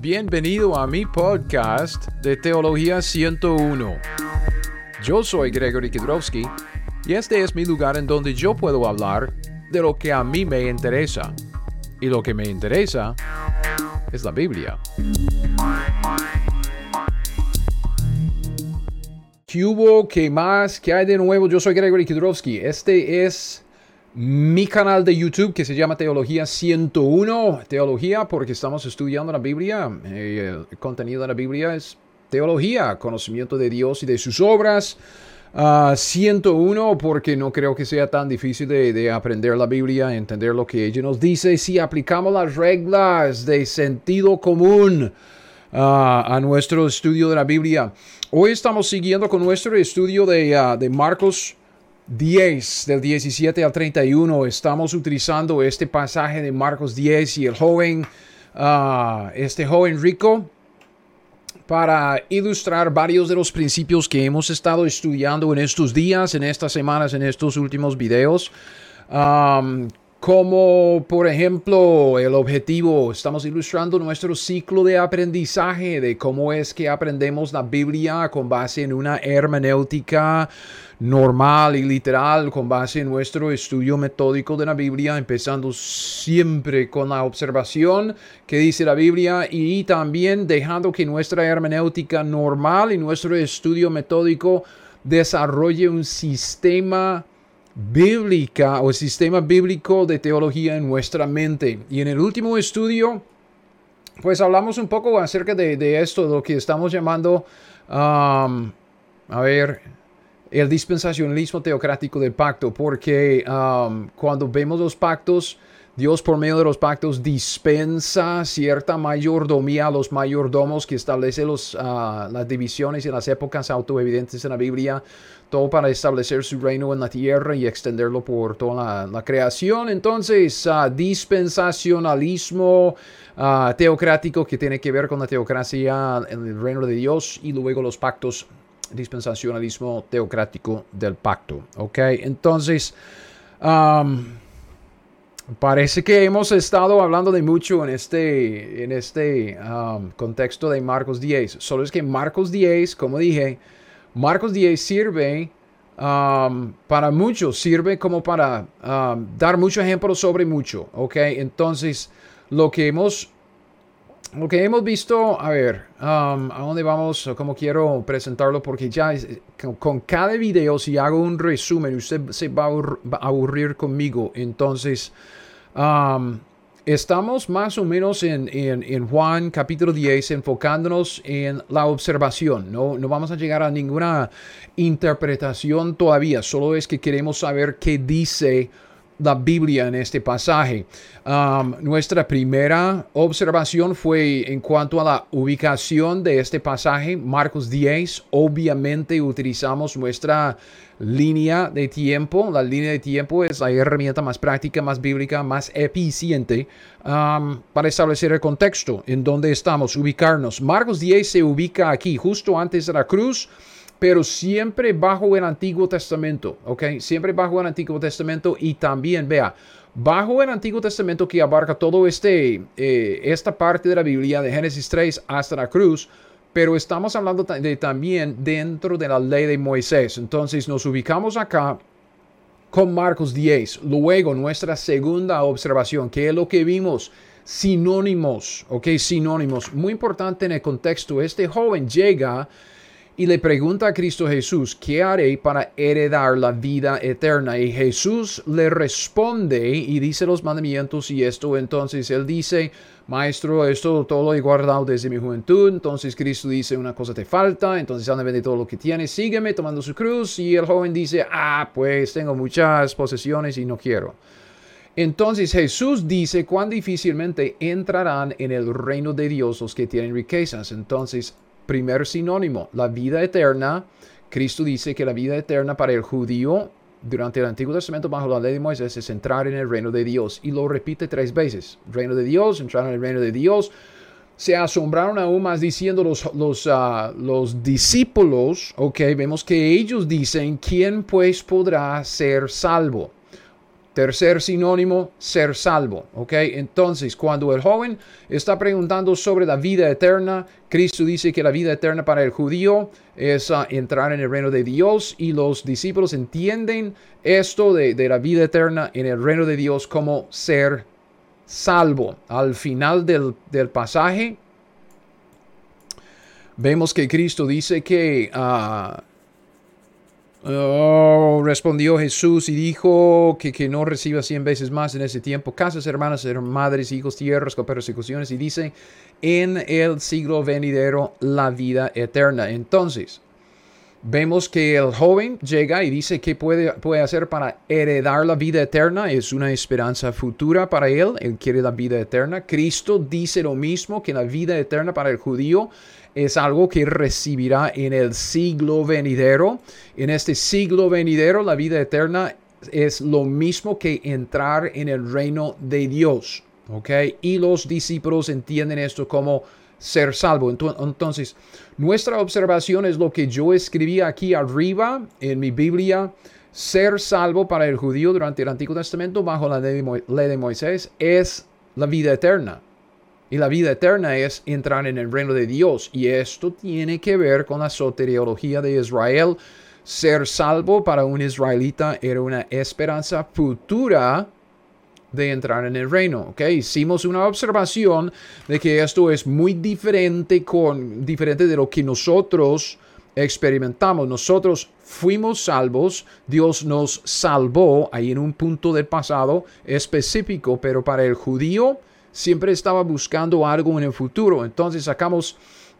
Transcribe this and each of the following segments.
Bienvenido a mi podcast de Teología 101. Yo soy Gregory Kidrowski y este es mi lugar en donde yo puedo hablar de lo que a mí me interesa. Y lo que me interesa es la Biblia. ¿Qué hubo? ¿Qué más? ¿Qué hay de nuevo? Yo soy Gregory Kidrowski. Este es mi canal de YouTube que se llama Teología 101. Teología porque estamos estudiando la Biblia. Eh, el contenido de la Biblia es teología, conocimiento de Dios y de sus obras. 101 ah, porque no creo que sea tan difícil de, aprender la Biblia, entender lo que ella nos dice si aplicamos las reglas de sentido común ah, a nuestro estudio de la Biblia. Hoy estamos siguiendo con nuestro estudio de, ah, de Marcos 10, del 17 al 31, estamos utilizando este pasaje de Marcos 10 y el joven, ah, este joven rico, para ilustrar varios de los principios que hemos estado estudiando en estos días, en estas semanas, en estos últimos videos. como por ejemplo el objetivo, estamos ilustrando nuestro ciclo de aprendizaje de cómo es que aprendemos la Biblia con base en una hermenéutica normal y literal con base en nuestro estudio metódico de la Biblia, empezando siempre con la observación que dice la Biblia y también dejando que nuestra hermenéutica normal y nuestro estudio metódico desarrolle un sistema bíblica o sistema bíblico de teología en nuestra mente. Y en el último estudio, pues hablamos un poco acerca de, esto, lo que estamos llamando, um, a ver, el dispensacionalismo teocrático del pacto, porque um, cuando vemos los pactos, Dios por medio de los pactos dispensa cierta mayordomía a los mayordomos que establece los, uh, las divisiones y las épocas autoevidentes en la Biblia, todo para establecer su reino en la tierra y extenderlo por toda la, creación. Entonces, uh, dispensacionalismo uh, teocrático que tiene que ver con la teocracia el reino de Dios y luego los pactos dispensacionalismo teocrático del pacto. ¿Ok? Entonces, parece que hemos estado hablando de mucho en este, en este contexto de Marcos 10. Solo es que Marcos 10, como dije, Marcos 10 sirve para mucho, sirve como para dar mucho ejemplo sobre mucho. ¿Ok? Entonces, lo que hemos que hemos visto, a ver, um, ¿a dónde vamos? ¿Cómo quiero presentarlo? Porque ya con, cada video, si hago un resumen, usted se va a aburrir conmigo. Entonces, um, estamos más o menos en, en, Juan capítulo 10, enfocándonos en la observación. No, no vamos a llegar a ninguna interpretación todavía, solo es que queremos saber qué dice la Biblia en este pasaje. Nuestra primera observación fue en cuanto a la ubicación de este pasaje, Marcos 10. Obviamente utilizamos nuestra línea de tiempo. La línea de tiempo es la herramienta más práctica, más bíblica, más eficiente para establecer el contexto en donde estamos, ubicarnos. Marcos 10 se ubica aquí, justo antes de la cruz pero siempre bajo el Antiguo Testamento, ¿ok? Siempre bajo el Antiguo Testamento y también, vea, bajo el Antiguo Testamento que abarca todo este, eh, esta parte de la Biblia, de Génesis 3 hasta la cruz, pero estamos hablando de, también dentro de la ley de Moisés. Entonces nos ubicamos acá con Marcos 10. Luego nuestra segunda observación, que es lo que vimos, sinónimos, ¿ok? Sinónimos. Muy importante en el contexto, este joven llega y le pregunta a Cristo Jesús, ¿qué haré para heredar la vida eterna? Y Jesús le responde y dice los mandamientos y esto. Entonces él dice, Maestro, esto todo lo he guardado desde mi juventud. Entonces Cristo dice, una cosa te falta. Entonces anda, vende todo lo que tienes, sígueme tomando su cruz. Y el joven dice, ah, pues tengo muchas posesiones y no quiero. Entonces Jesús dice cuán difícilmente entrarán en el reino de Dios los que tienen riquezas. Entonces primer sinónimo, la vida eterna. Cristo dice que la vida eterna para el judío durante el Antiguo Testamento bajo la ley de Moisés es entrar en el reino de Dios. Y lo repite tres veces. Reino de Dios, entrar en el reino de Dios. Se asombraron aún más diciendo los, los, ah, los discípulos, ok, vemos que ellos dicen, ¿quién pues podrá ser salvo? Tercer sinónimo, ser salvo. ¿Ok? Entonces, cuando el joven está preguntando sobre la vida eterna, Cristo dice que la vida eterna para el judío es ah, entrar en el reino de Dios y los discípulos entienden esto de, la vida eterna en el reino de Dios como ser salvo. Al final del, pasaje, vemos que Cristo dice que ah, Oh, respondió Jesús y dijo que, que no reciba cien veces más en ese tiempo casas, hermanas, madres, hijos, tierras con persecuciones y dice en el siglo venidero la vida eterna. Entonces, vemos que el joven llega y dice que puede, puede hacer para heredar la vida eterna. Es una esperanza futura para él. Él quiere la vida eterna. Cristo dice lo mismo que la vida eterna para el judío es algo que recibirá en el siglo venidero. En este siglo venidero, la vida eterna es lo mismo que entrar en el reino de Dios. ¿Ok? Y los discípulos entienden esto como ser salvo. Entonces, nuestra observación es lo que yo escribí aquí arriba en mi Biblia. Ser salvo para el judío durante el Antiguo Testamento bajo la ley de Moisés es la vida eterna. Y la vida eterna es entrar en el reino de Dios. Y esto tiene que ver con la soteriología de Israel. Ser salvo para un israelita era una esperanza futura de entrar en el reino. ¿ok? Hicimos una observación de que esto es muy diferente, con, diferente de lo que nosotros experimentamos. Nosotros fuimos salvos, Dios nos salvó ahí en un punto del pasado específico, pero para el judío siempre estaba buscando algo en el futuro. Entonces sacamos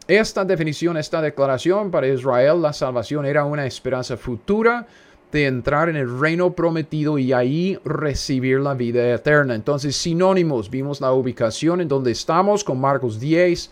esta definición, esta declaración para Israel, la salvación era una esperanza futura de entrar en el reino prometido y ahí recibir la vida eterna. Entonces, sinónimos, vimos la ubicación en donde estamos con Marcos 10,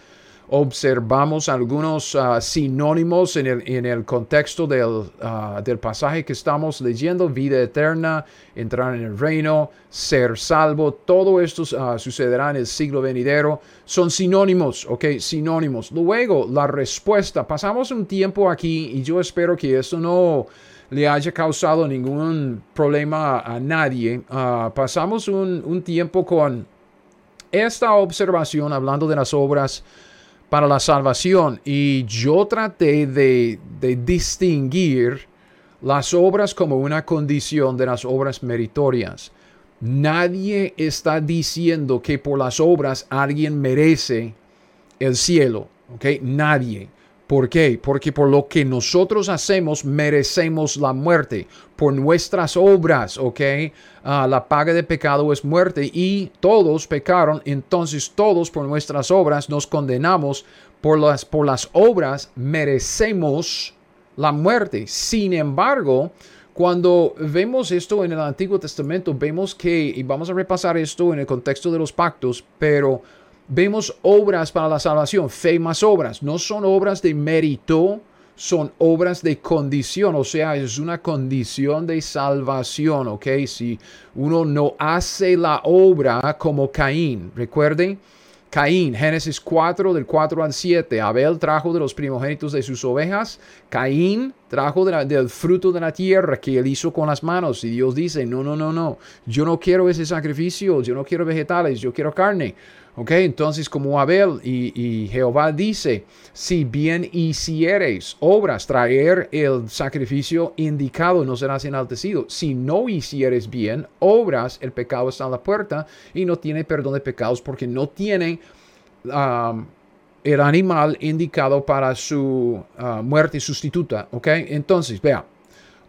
observamos algunos ah, sinónimos en el, en el contexto del, ah, del, pasaje que estamos leyendo, vida eterna, entrar en el reino, ser salvo, todo esto uh, sucederá en el siglo venidero, son sinónimos, ok, sinónimos. Luego, la respuesta, pasamos un tiempo aquí y yo espero que esto no le haya causado ningún problema a nadie. pasamos un, tiempo con esta observación hablando de las obras para la salvación. Y yo traté de, distinguir las obras como una condición de las obras meritorias. Nadie está diciendo que por las obras alguien merece el cielo. ¿ok? Nadie. ¿Por qué? Porque por lo que nosotros hacemos merecemos la muerte. Por nuestras obras, ¿ok? Ah, la paga de pecado es muerte y todos pecaron, entonces todos por nuestras obras nos condenamos. Por las, por las obras merecemos la muerte. Sin embargo, cuando vemos esto en el Antiguo Testamento, vemos que, y vamos a repasar esto en el contexto de los pactos, pero vemos obras para la salvación, fe más obras. No son obras de mérito, son obras de condición, o sea, es una condición de salvación, ¿ok? Si uno no hace la obra como Caín, recuerden, Caín, Génesis 4, del 4 al 7. Abel trajo de los primogénitos de sus ovejas. Caín trajo del fruto de la tierra que él hizo con las manos. Y Dios dice, no, no, no, no. Yo no quiero ese sacrificio. Yo no quiero vegetales. Yo quiero carne. Ok, entonces como Abel y, Jehová dice, si bien hiciereis obras, traer el sacrificio indicado, no serás enaltecido. Si no hicieres bien obras, el pecado está a la puerta y no tiene perdón de pecados porque no tiene um, el animal indicado para su uh, muerte sustituta. Ok, entonces, vea.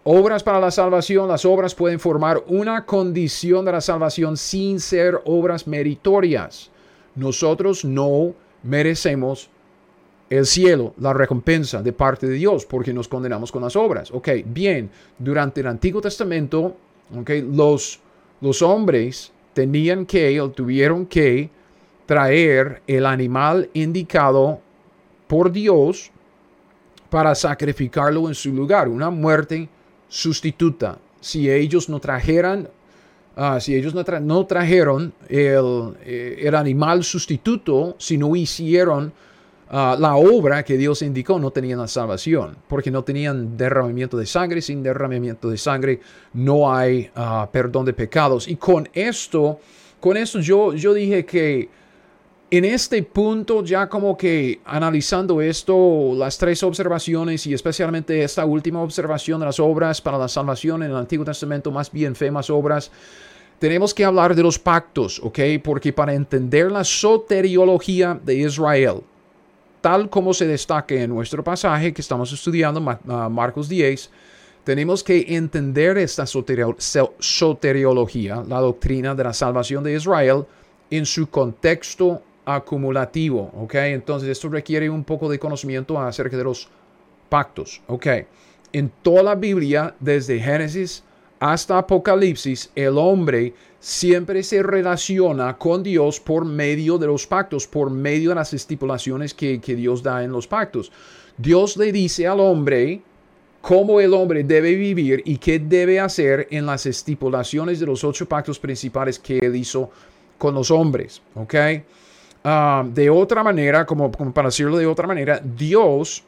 Obras para la salvación, las obras pueden formar una condición de la salvación sin ser obras meritorias. Nosotros no merecemos el cielo, la recompensa de parte de Dios, porque nos condenamos con las obras. Ok, bien, durante el Antiguo Testamento, okay, los, los hombres tenían que o tuvieron que traer el animal indicado por Dios para sacrificarlo en su lugar, una muerte sustituta. Si ellos no trajeran Ah, si ellos no, trajeron el, eh, el, animal sustituto, si no hicieron Ah, la obra que Dios indicó no tenían la salvación, porque no tenían derramamiento de sangre. Sin derramamiento de sangre no hay ah, perdón de pecados. Y con esto, con esto yo, yo dije que en este punto, ya como que analizando esto, las tres observaciones y especialmente esta última observación de las obras para la salvación en el Antiguo Testamento, más bien fe más obras, tenemos que hablar de los pactos, ¿ok? Porque para entender la soteriología de Israel, tal como se destaca en nuestro pasaje que estamos estudiando, ah, Marcos 10, tenemos que entender esta soteriología, la doctrina de la salvación de Israel, en su contexto acumulativo, ¿ok? Entonces esto requiere un poco de conocimiento acerca de los pactos, ¿ok? En toda la Biblia, desde Génesis hasta Apocalipsis, el hombre siempre se relaciona con Dios por medio de los pactos, por medio de las estipulaciones que, Dios da en los pactos. Dios le dice al hombre cómo el hombre debe vivir y qué debe hacer en las estipulaciones de los ocho pactos principales que él hizo con los hombres. ¿Ok? Ah, de otra manera, como, como para decirlo de otra manera, Dios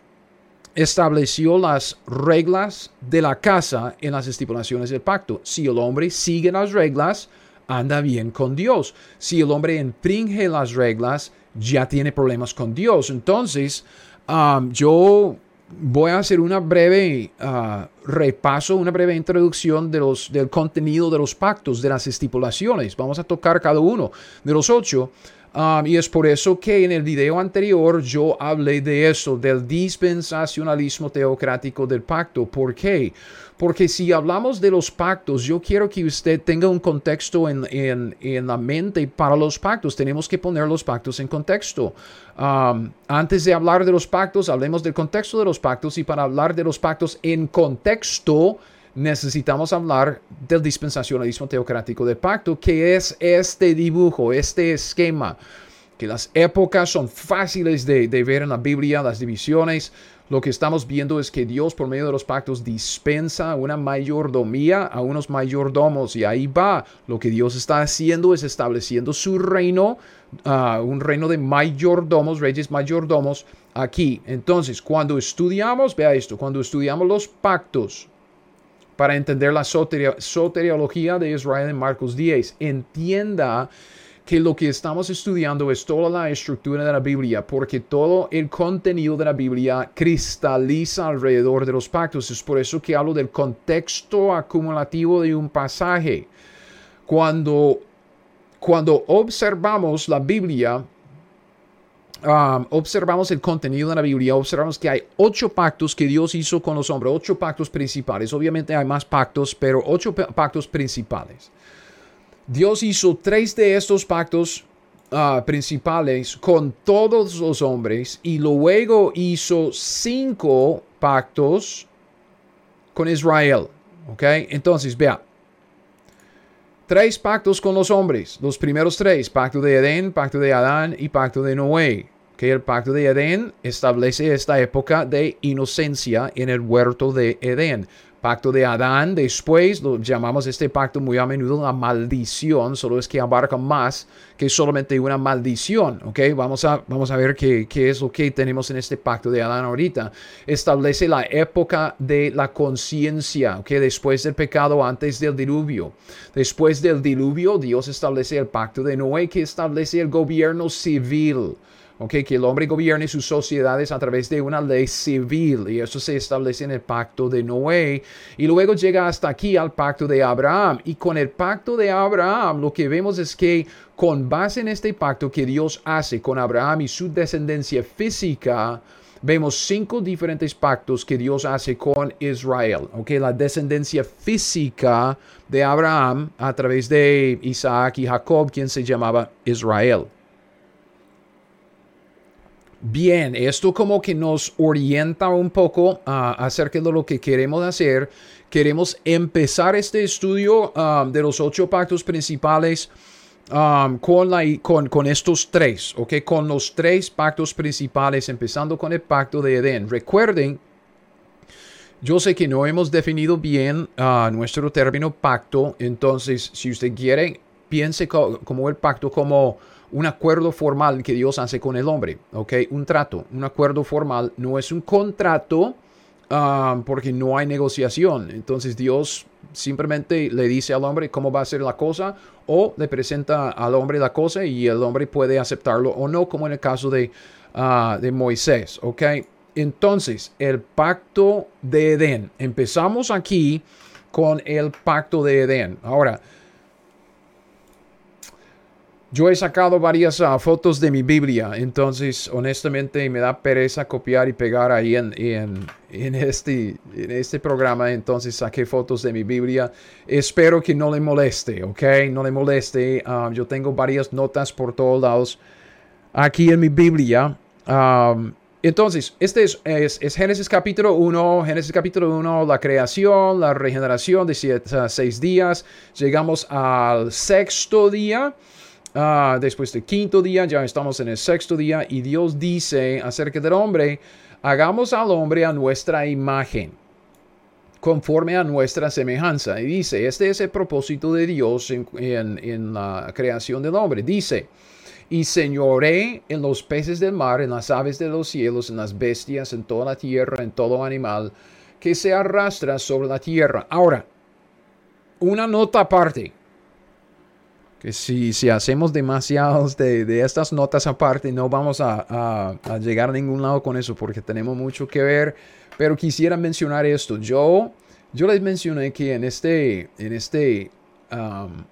estableció las reglas de la casa en las estipulaciones del pacto. Si el hombre sigue las reglas, anda bien con Dios. Si el hombre infringe las reglas, ya tiene problemas con Dios. Entonces, um, yo voy a hacer una breve uh, repaso, una breve introducción de los, del contenido de los pactos, de las estipulaciones. Vamos a tocar cada uno de los ocho. Um, y es por eso que en el video anterior yo hablé de eso, del dispensacionalismo teocrático del pacto. ¿Por qué? Porque si hablamos de los pactos, yo quiero que usted tenga un contexto en, en, en la mente para los pactos. Tenemos que poner los pactos en contexto. Um, antes de hablar de los pactos, hablemos del contexto de los pactos y para hablar de los pactos en contexto, necesitamos hablar del dispensacionalismo teocrático del pacto, que es este dibujo, este esquema, que las épocas son fáciles de, ver en la Biblia, las divisiones. Lo que estamos viendo es que Dios por medio de los pactos dispensa una mayordomía a unos mayordomos y ahí va. Lo que Dios está haciendo es estableciendo su reino, uh, un reino de mayordomos, reyes mayordomos aquí. Entonces, cuando estudiamos, vea esto, cuando estudiamos los pactos, para entender la soteriología de Israel en Marcos 10. Entienda que lo que estamos estudiando es toda la estructura de la Biblia, porque todo el contenido de la Biblia cristaliza alrededor de los pactos. Es por eso que hablo del contexto acumulativo de un pasaje. Cuando, cuando observamos la Biblia, Observamos el contenido de la Biblia, observamos que hay ocho pactos que Dios hizo con los hombres, ocho pactos principales. Obviamente hay más pactos, pero ocho pactos principales. Dios hizo tres de estos pactos uh, principales con todos los hombres y luego hizo cinco pactos con Israel. ¿Ok? Entonces, vea. Tres pactos con los hombres. Los primeros tres, pacto de Edén, pacto de Adán y pacto de Noé. Que el pacto de Edén establece esta época de inocencia en el huerto de Edén pacto de Adán, después lo llamamos este pacto muy a menudo la maldición, solo es que abarca más que solamente una maldición, ¿ok? Vamos a, vamos a ver qué, qué es lo que tenemos en este pacto de Adán ahorita. Establece la época de la conciencia, ¿ok? Después del pecado, antes del diluvio. Después del diluvio, Dios establece el pacto de Noé que establece el gobierno civil que el hombre gobierne sus sociedades a través de una ley civil y eso se establece en el pacto de Noé y luego llega hasta aquí al pacto de Abraham y con el pacto de Abraham lo que vemos es que con base en este pacto que Dios hace con Abraham y su descendencia física vemos cinco diferentes pactos que Dios hace con Israel. Ok, la descendencia física de Abraham a través de Isaac y Jacob, quien se llamaba Israel. Bien, esto como que nos orienta un poco uh, acerca de lo que queremos hacer. Queremos empezar este estudio um, de los ocho pactos principales um, con, la, con, con, estos tres, ¿ok? Con los tres pactos principales, empezando con el pacto de Edén. Recuerden, yo sé que no hemos definido bien uh, nuestro término pacto, entonces si usted quiere, piense como el pacto como un acuerdo formal que Dios hace con el hombre, ¿ok? Un trato, un acuerdo formal, no es un contrato ah, porque no hay negociación. Entonces Dios simplemente le dice al hombre cómo va a ser la cosa o le presenta al hombre la cosa y el hombre puede aceptarlo o no, como en el caso de, ah, de Moisés, ¿ok? Entonces, el pacto de Edén. Empezamos aquí con el pacto de Edén. Ahora, yo he sacado varias ah, fotos de mi Biblia, entonces honestamente me da pereza copiar y pegar ahí en, en, este, en este programa, entonces saqué fotos de mi Biblia. Espero que no le moleste, ¿ok? No le moleste. Ah, yo tengo varias notas por todos lados aquí en mi Biblia. Entonces, este es, es, Génesis capítulo 1, Génesis capítulo 1, la creación, la regeneración de seis días. Llegamos al sexto día. Ah, después del quinto día, ya estamos en el sexto día y Dios dice acerca del hombre, hagamos al hombre a nuestra imagen, conforme a nuestra semejanza. Y dice, este es el propósito de Dios en, la creación del hombre. Dice, y señoré en los peces del mar, en las aves de los cielos, en las bestias, en toda la tierra, en todo animal que se arrastra sobre la tierra. Ahora, una nota aparte que si, si hacemos demasiados de, de, estas notas aparte, no vamos a, a, llegar a ningún lado con eso porque tenemos mucho que ver. Pero quisiera mencionar esto. Yo, yo les mencioné que en este, en este, um,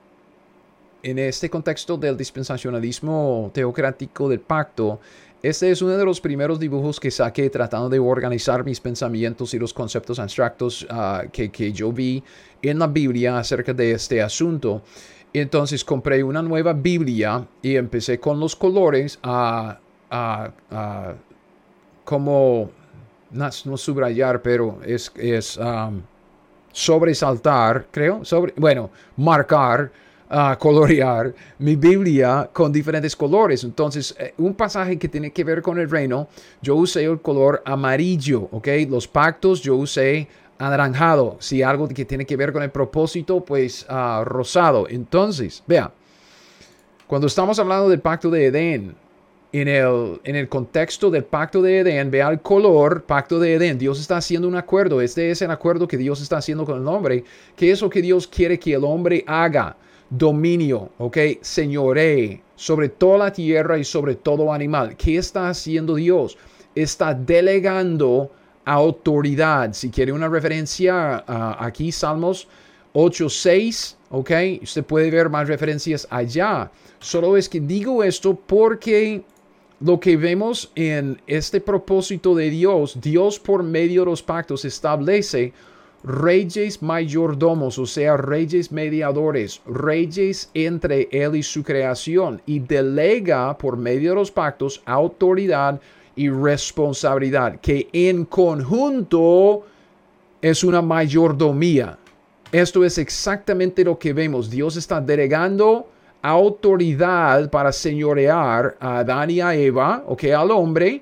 en este contexto del dispensacionalismo teocrático del pacto, este es uno de los primeros dibujos que saqué tratando de organizar mis pensamientos y los conceptos abstractos uh, que, que yo vi en la Biblia acerca de este asunto. Entonces compré una nueva Biblia y empecé con los colores a, como, no, subrayar, pero es, um, sobresaltar, creo, sobre, bueno, marcar, uh, colorear mi Biblia con diferentes colores. Entonces, eh, un pasaje que tiene que ver con el reino, yo usé el color amarillo, ¿ok? Los pactos yo usé anaranjado. Si algo que tiene que ver con el propósito, pues uh, rosado. Entonces, vea, cuando estamos hablando del pacto de Edén, en el, en el contexto del pacto de Edén, vea el color, pacto de Edén. Dios está haciendo un acuerdo. Este es el acuerdo que Dios está haciendo con el hombre. ¿Qué es lo que Dios quiere que el hombre haga? Dominio, ¿ok? Señoré sobre toda la tierra y sobre todo animal. ¿Qué está haciendo Dios? Está delegando autoridad. Si quiere una referencia aquí, Salmos 8.6, ok, usted puede ver más referencias allá. Solo es que digo esto porque lo que vemos en este propósito de Dios, Dios por medio de los pactos establece reyes mayordomos, o sea, reyes mediadores, reyes entre Él y su creación, y delega por medio de los pactos autoridad y responsabilidad, que en conjunto es una mayordomía. Esto es exactamente lo que vemos. Dios está delegando autoridad para señorear a Adán y a Eva, ok, al hombre,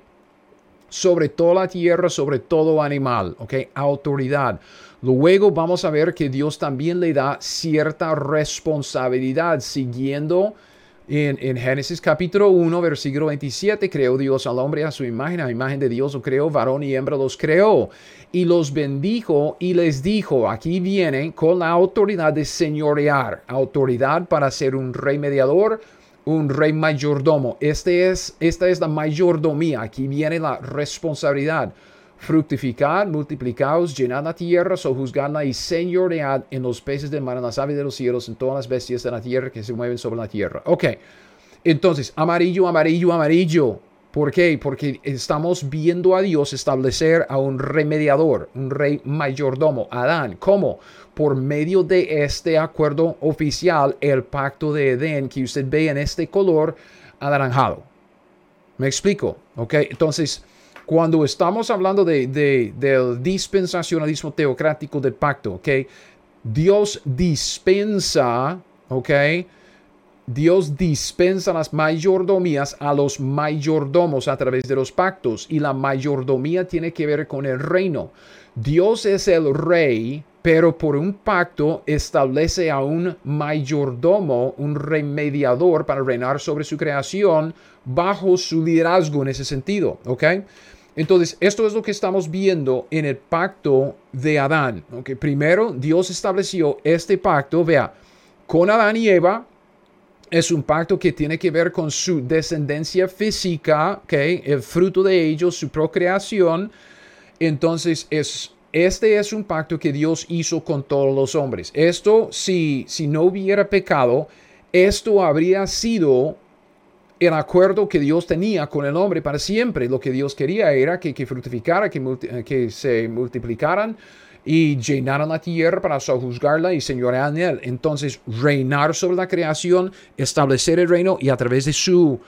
sobre toda la tierra, sobre todo animal, ok, autoridad. Luego vamos a ver que Dios también le da cierta responsabilidad siguiendo en, Génesis capítulo 1, versículo 27, creó Dios al hombre a su imagen, a imagen de Dios lo creó, varón y hembra los creó. Y los bendijo y les dijo, aquí viene con la autoridad de señorear, autoridad para ser un rey mediador, un rey mayordomo. Este es, esta es la mayordomía, aquí viene la responsabilidad fructificad, multiplicaos, llenad la tierra, sojuzgadla y señoread en los peces del mar, en las aves de los cielos, en todas las bestias de la tierra que se mueven sobre la tierra. Ok, entonces, amarillo, amarillo, amarillo. ¿Por qué? Porque estamos viendo a Dios establecer a un remediador, un rey mayordomo, Adán. ¿Cómo? Por medio de este acuerdo oficial, el pacto de Edén que usted ve en este color anaranjado. ¿Me explico? ¿Ok? Entonces, cuando estamos hablando de, del dispensacionalismo teocrático del pacto, ¿ok? Dios dispensa, ¿ok? Dios dispensa las mayordomías a los mayordomos a través de los pactos y la mayordomía tiene que ver con el reino. Dios es el rey pero por un pacto establece a un mayordomo, un remediador para reinar sobre su creación bajo su liderazgo en ese sentido, ¿ok? Entonces, esto es lo que estamos viendo en el pacto de Adán, ¿ok? Primero, Dios estableció este pacto, vea, con Adán y Eva, es un pacto que tiene que ver con su descendencia física. El fruto de ellos, su procreación. Entonces, es este es un pacto que Dios hizo con todos los hombres. Esto, si, si no hubiera pecado, esto habría sido el acuerdo que Dios tenía con el hombre para siempre. Lo que Dios quería era que, que fructificara, que, que se multiplicaran y llenaran la tierra para sojuzgarla y señorear en él. Entonces, reinar sobre la creación, establecer el reino y a través de su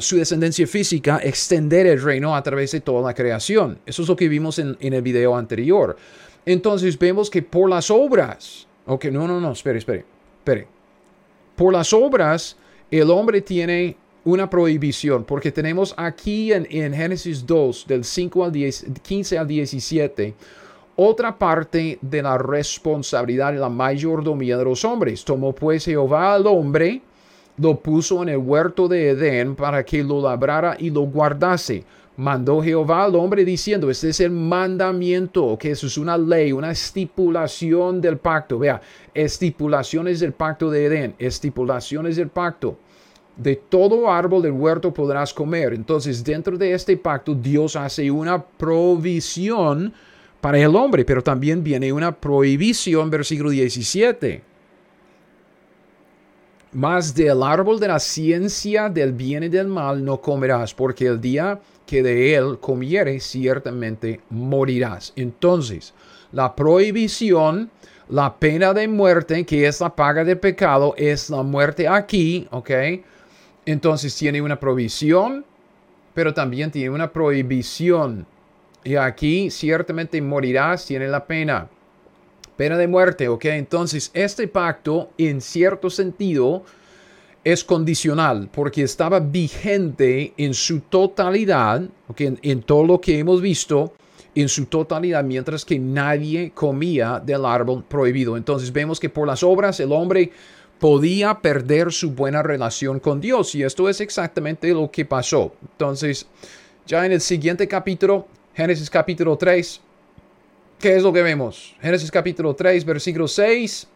su descendencia física, extender el reino a través de toda la creación. Eso es lo que vimos en, el video anterior. Entonces vemos que por las obras, ok, no, no, no, espere, espere, espere. Por las obras, el hombre tiene una prohibición, porque tenemos aquí en, en Génesis 2, del 5 al 10, 15 al 17, otra parte de la responsabilidad de la mayordomía de los hombres. Tomó pues Jehová al hombre, lo puso en el huerto de Edén para que lo labrara y lo guardase. Mandó Jehová al hombre diciendo, este es el mandamiento, que es una ley, una estipulación del pacto. Vea, estipulaciones del pacto de Edén, estipulaciones del pacto. De todo árbol del huerto podrás comer. Entonces, dentro de este pacto, Dios hace una provisión para el hombre, pero también viene una prohibición, versículo 17 mas del árbol de la ciencia del bien y del mal no comerás, porque el día que de él comieres ciertamente morirás. Entonces, la prohibición, la pena de muerte, que es la paga del pecado, es la muerte aquí, ¿ok? Entonces tiene una provisión, pero también tiene una prohibición. Y aquí ciertamente morirás, tiene la pena pena de muerte, ¿ok? Entonces, este pacto, en cierto sentido, es condicional porque estaba vigente en su totalidad, ¿ok? En, todo lo que hemos visto, en su totalidad, mientras que nadie comía del árbol prohibido. Entonces, vemos que por las obras el hombre podía perder su buena relación con Dios y esto es exactamente lo que pasó. Entonces, ya en el siguiente capítulo, Génesis capítulo 3, ¿Qué es lo que vemos? Génesis capítulo 3, versículo 6.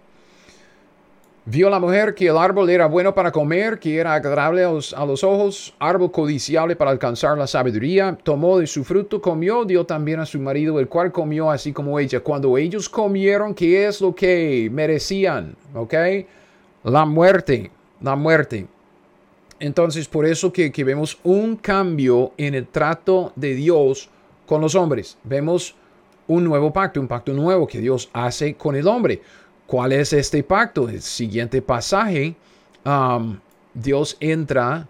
Vio la mujer que el árbol era bueno para comer, que era agradable a los, ojos, árbol codiciable para alcanzar la sabiduría. Tomó de su fruto, comió, dio también a su marido, el cual comió así como ella. Cuando ellos comieron, ¿qué es lo que merecían? ¿Ok? La muerte, la muerte. Entonces, por eso que, que vemos un cambio en el trato de Dios con los hombres. Vemos un nuevo pacto, un pacto nuevo que Dios hace con el hombre. ¿Cuál es este pacto? El siguiente pasaje, Dios entra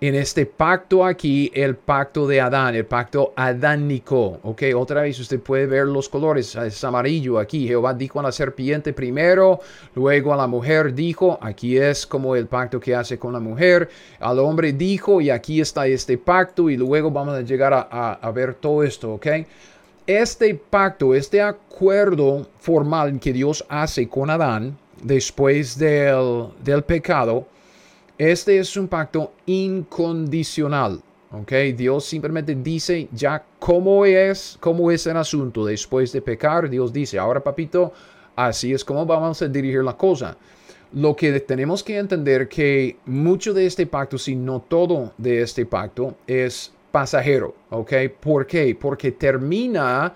en este pacto aquí, el pacto de Adán, el pacto adánico. Ok, otra vez usted puede ver los colores, es amarillo aquí. Jehová dijo a la serpiente primero, luego a la mujer dijo, aquí es como el pacto que hace con la mujer. Al hombre dijo, y aquí está este pacto, y luego vamos a llegar a, ver todo esto, ok este pacto, este acuerdo formal que Dios hace con Adán después del, del pecado, este es un pacto incondicional. ¿ok? Dios simplemente dice ya cómo es, cómo es el asunto. Después de pecar, Dios dice, ahora papito, así es como vamos a dirigir la cosa. Lo que tenemos que entender que mucho de este pacto, si no todo de este pacto, es pasajero, ¿ok? ¿Por qué? Porque termina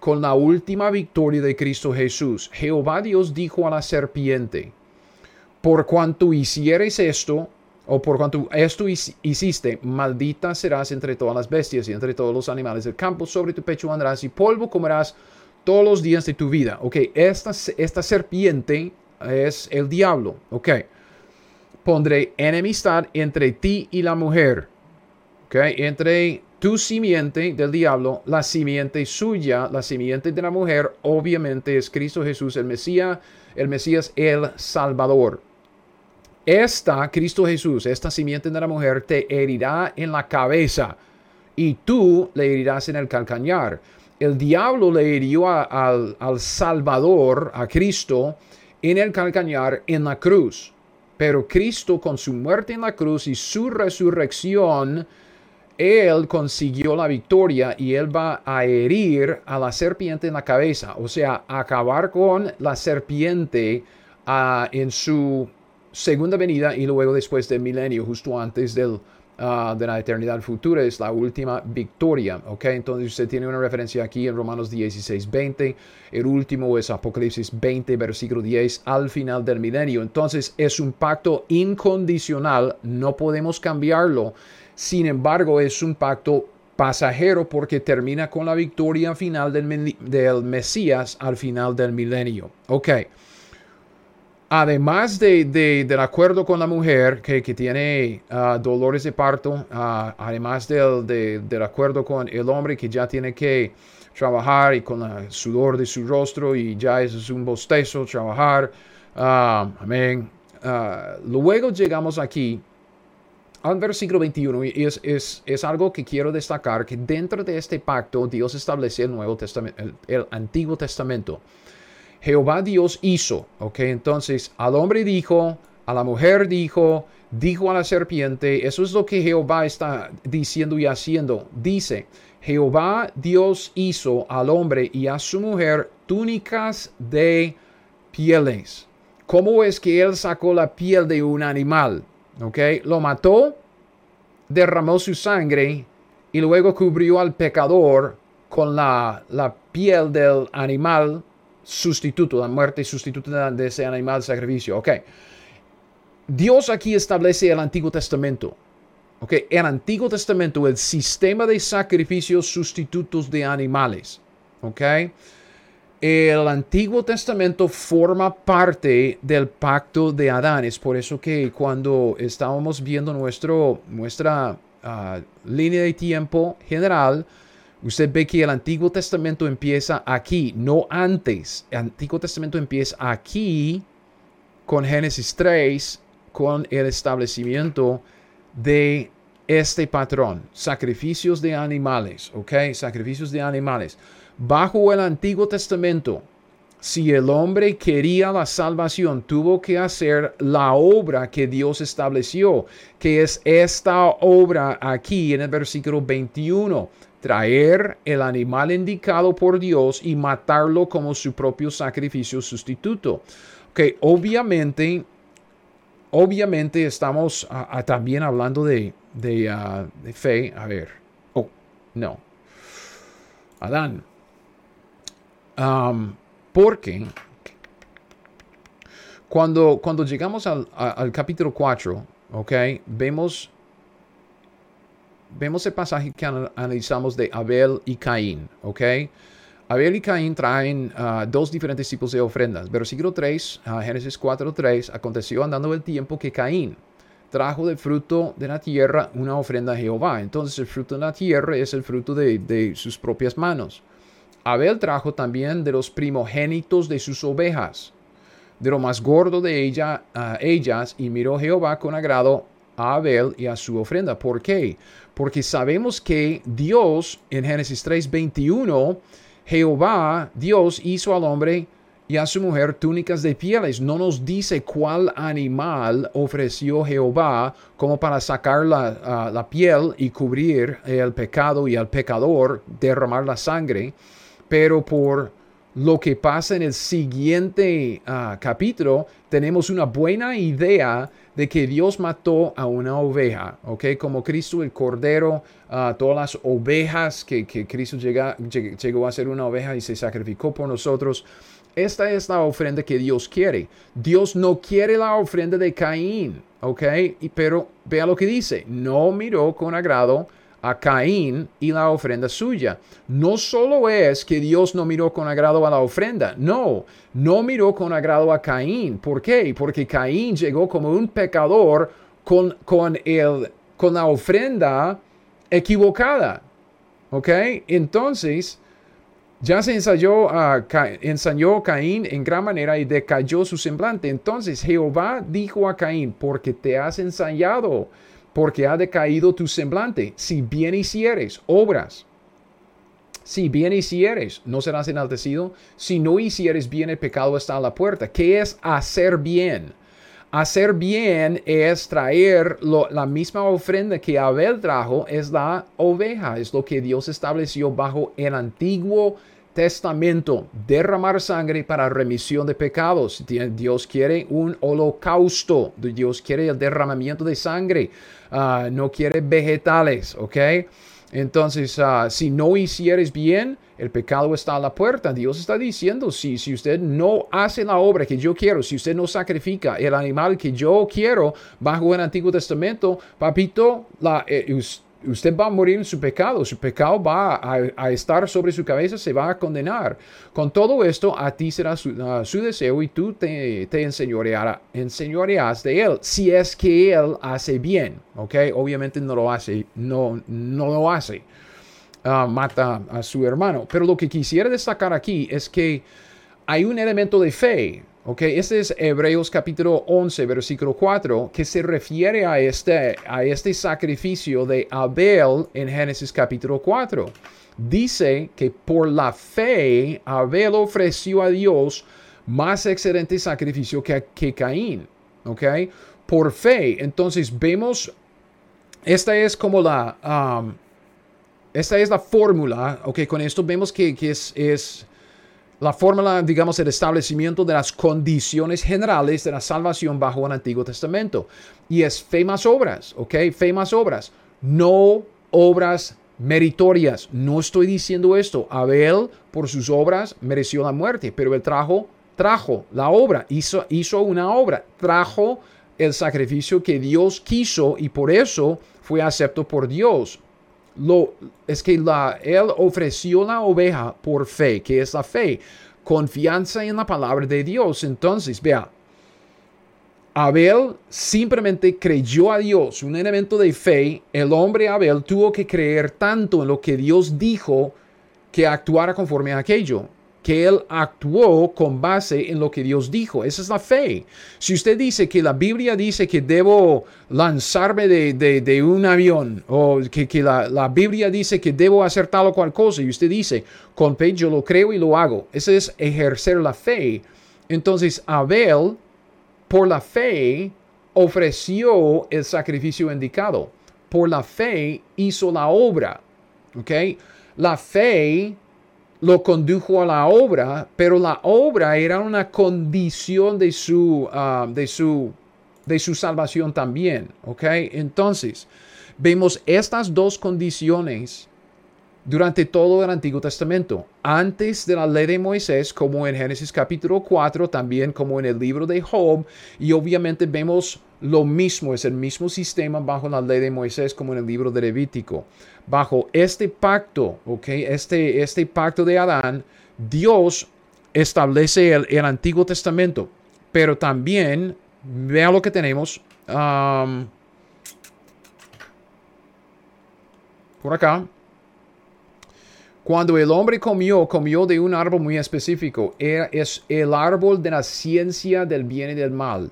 con la última victoria de Cristo Jesús. Jehová Dios dijo a la serpiente, por cuanto hicieres esto, o por cuanto esto hiciste, maldita serás entre todas las bestias y entre todos los animales del campo, sobre tu pecho andarás y polvo comerás todos los días de tu vida. Ok, esta, esta serpiente es el diablo. Ok, pondré enemistad entre ti y la mujer entre tu simiente del diablo, la simiente suya, la simiente de la mujer, obviamente es Cristo Jesús, el Mesías, el Mesías, el Salvador. Esta, Cristo Jesús, esta simiente de la mujer te herirá en la cabeza y tú le herirás en el calcañar. el diablo le hirió al, al Salvador, a Cristo, en el calcañar en la cruz. Pero Cristo con su muerte en la cruz y su resurrección, Él consiguió la victoria y Él va a herir a la serpiente en la cabeza. O sea, acabar con la serpiente ah, en su segunda venida y luego después del milenio, justo antes del, Ah, de la eternidad futura es la última victoria. ¿ok? Entonces usted tiene una referencia aquí en Romanos 16, 20. El último es Apocalipsis 20, versículo 10, al final del milenio. Entonces es un pacto incondicional, no podemos cambiarlo. Sin embargo, es un pacto pasajero porque termina con la victoria final del, del Mesías al final del milenio. Ok además de, del acuerdo con la mujer que, tiene ah, dolores de parto, ah, además del, del acuerdo con el hombre que ya tiene que trabajar y con el sudor de su rostro y ya es un bostezo trabajar. Ah, amén. luego llegamos aquí al versículo 21 y es, es, es, algo que quiero destacar que dentro de este pacto Dios establece el Nuevo Testamento, el Antiguo Testamento. Jehová Dios hizo. Ok, entonces al hombre dijo, a la mujer dijo, dijo a la serpiente, eso es lo que Jehová está diciendo y haciendo. Dice, Jehová Dios hizo al hombre y a su mujer túnicas de pieles. ¿Cómo es que él sacó la piel de un animal? ¿Ok? Lo mató, derramó su sangre y luego cubrió al pecador con la, la piel del animal sustituto, la muerte sustituta de ese animal sacrificio. Ok. Dios aquí establece el Antiguo Testamento. Ok. El Antiguo Testamento, el sistema de sacrificios sustitutos de animales. Ok. El Antiguo Testamento forma parte del pacto de Adán. Es por eso que cuando estábamos viendo nuestro, nuestra ah, línea de tiempo general, Usted ve que el Antiguo Testamento empieza aquí, no antes. El Antiguo Testamento empieza aquí con Génesis 3, con el establecimiento de este patrón, sacrificios de animales, ¿ok? Sacrificios de animales. Bajo el Antiguo Testamento, si el hombre quería la salvación, tuvo que hacer la obra que Dios estableció, que es esta obra aquí en el versículo 21 traer el animal indicado por Dios y matarlo como su propio sacrificio sustituto. Que obviamente, obviamente estamos ah, ah, también hablando de, ah, de, fe. A ver, oh, no. Adán. porque cuando, cuando llegamos al, al capítulo 4, ok, vemos vemos el pasaje que analizamos de Abel y Caín, ¿ok? Abel y Caín traen ah, dos diferentes tipos de ofrendas. Versículo 3, uh, Génesis 4, 3, aconteció andando el tiempo que Caín trajo del fruto de la tierra una ofrenda a Jehová. Entonces el fruto de la tierra es el fruto de, sus propias manos. Abel trajo también de los primogénitos de sus ovejas, de lo más gordo de ella, ah, ellas, y miró Jehová con agrado a Abel y a su ofrenda. ¿Por qué? Porque sabemos que Dios en Génesis 3:21, Jehová, Dios hizo al hombre y a su mujer túnicas de pieles. No nos dice cuál animal ofreció Jehová como para sacar la, la piel y cubrir el pecado y al pecador, derramar la sangre, pero por lo que pasa en el siguiente ah, capítulo, tenemos una buena idea de que Dios mató a una oveja, ¿ok? Como Cristo, el Cordero, uh, todas las ovejas que, que Cristo llegó a ser una oveja y se sacrificó por nosotros. Esta es la ofrenda que Dios quiere. Dios no quiere la ofrenda de Caín, ¿ok? Pero vea lo que dice, no miró con agrado a Caín y la ofrenda suya. No solo es que Dios no miró con agrado a la ofrenda, no, no miró con agrado a Caín. ¿Por qué? Porque Caín llegó como un pecador con, con, el, con la ofrenda equivocada. ¿Ok? Entonces, ya se ensayó, a ensañó Caín en gran manera y decayó su semblante. Entonces Jehová dijo a Caín, porque te has ensayado porque ha decaído tu semblante. Si bien hicieres obras Si bien hicieres, no serás enaltecido. Si no hicieres bien, el pecado está a la puerta. ¿Qué es hacer bien? Hacer bien es traer la misma ofrenda que Abel trajo, es la oveja, es lo que Dios estableció bajo el antiguo testamento, derramar sangre para remisión de pecados. Dios quiere un holocausto, Dios quiere el derramamiento de sangre, ah, no quiere vegetales, ¿ok? Entonces, ah, si no hicieres bien, el pecado está a la puerta. Dios está diciendo, si, si usted no hace la obra que yo quiero, si usted no sacrifica el animal que yo quiero bajo el Antiguo Testamento, papito, la, eh, usted va a morir en su pecado, su pecado va a, estar sobre su cabeza, se va a condenar. Con todo esto, a ti será su, deseo y tú te, te enseñorearás de él, si es que él hace bien, ¿ok? Obviamente no lo hace, no, no lo hace, ah, mata a su hermano. Pero lo que quisiera destacar aquí es que hay un elemento de fe, Ok, este es Hebreos capítulo 11, versículo 4, que se refiere a este, a este sacrificio de Abel en Génesis capítulo 4. Dice que por la fe Abel ofreció a Dios más excelente sacrificio que, que Caín. Ok, por fe. Entonces vemos, esta es como la, um, esta es la fórmula. Ok, con esto vemos que, que es, es la fórmula, digamos, el establecimiento de las condiciones generales de la salvación bajo el Antiguo Testamento. Y es fe más obras, ¿ok? Fe más obras. No obras meritorias. No estoy diciendo esto. Abel, por sus obras, mereció la muerte, pero él trajo, trajo la obra, hizo, hizo una obra, trajo el sacrificio que Dios quiso y por eso fue acepto por Dios lo, es que la, él ofreció la oveja por fe, que es la fe, confianza en la palabra de Dios. Entonces, vea, Abel simplemente creyó a Dios, un elemento de fe. El hombre Abel tuvo que creer tanto en lo que Dios dijo que actuara conforme a aquello que él actuó con base en lo que Dios dijo. Esa es la fe. Si usted dice que la Biblia dice que debo lanzarme de, un avión o que, la, la, Biblia dice que debo hacer tal o cual cosa y usted dice, con fe yo lo creo y lo hago. Ese es ejercer la fe. Entonces Abel, por la fe, ofreció el sacrificio indicado. Por la fe hizo la obra. ¿Ok? La fe lo condujo a la obra, pero la obra era una condición de su, ah, de su, de su salvación también. ¿Ok? Entonces, vemos estas dos condiciones durante todo el Antiguo Testamento, antes de la ley de Moisés, como en Génesis capítulo 4, también como en el libro de Job, y obviamente vemos lo mismo, es el mismo sistema bajo la ley de Moisés como en el libro de Levítico. Bajo este pacto, ¿ok? Este, este pacto de Adán, Dios establece el, Antiguo Testamento, pero también, vea lo que tenemos. Um, por acá, cuando el hombre comió, comió de un árbol muy específico. es el árbol de la ciencia del bien y del mal.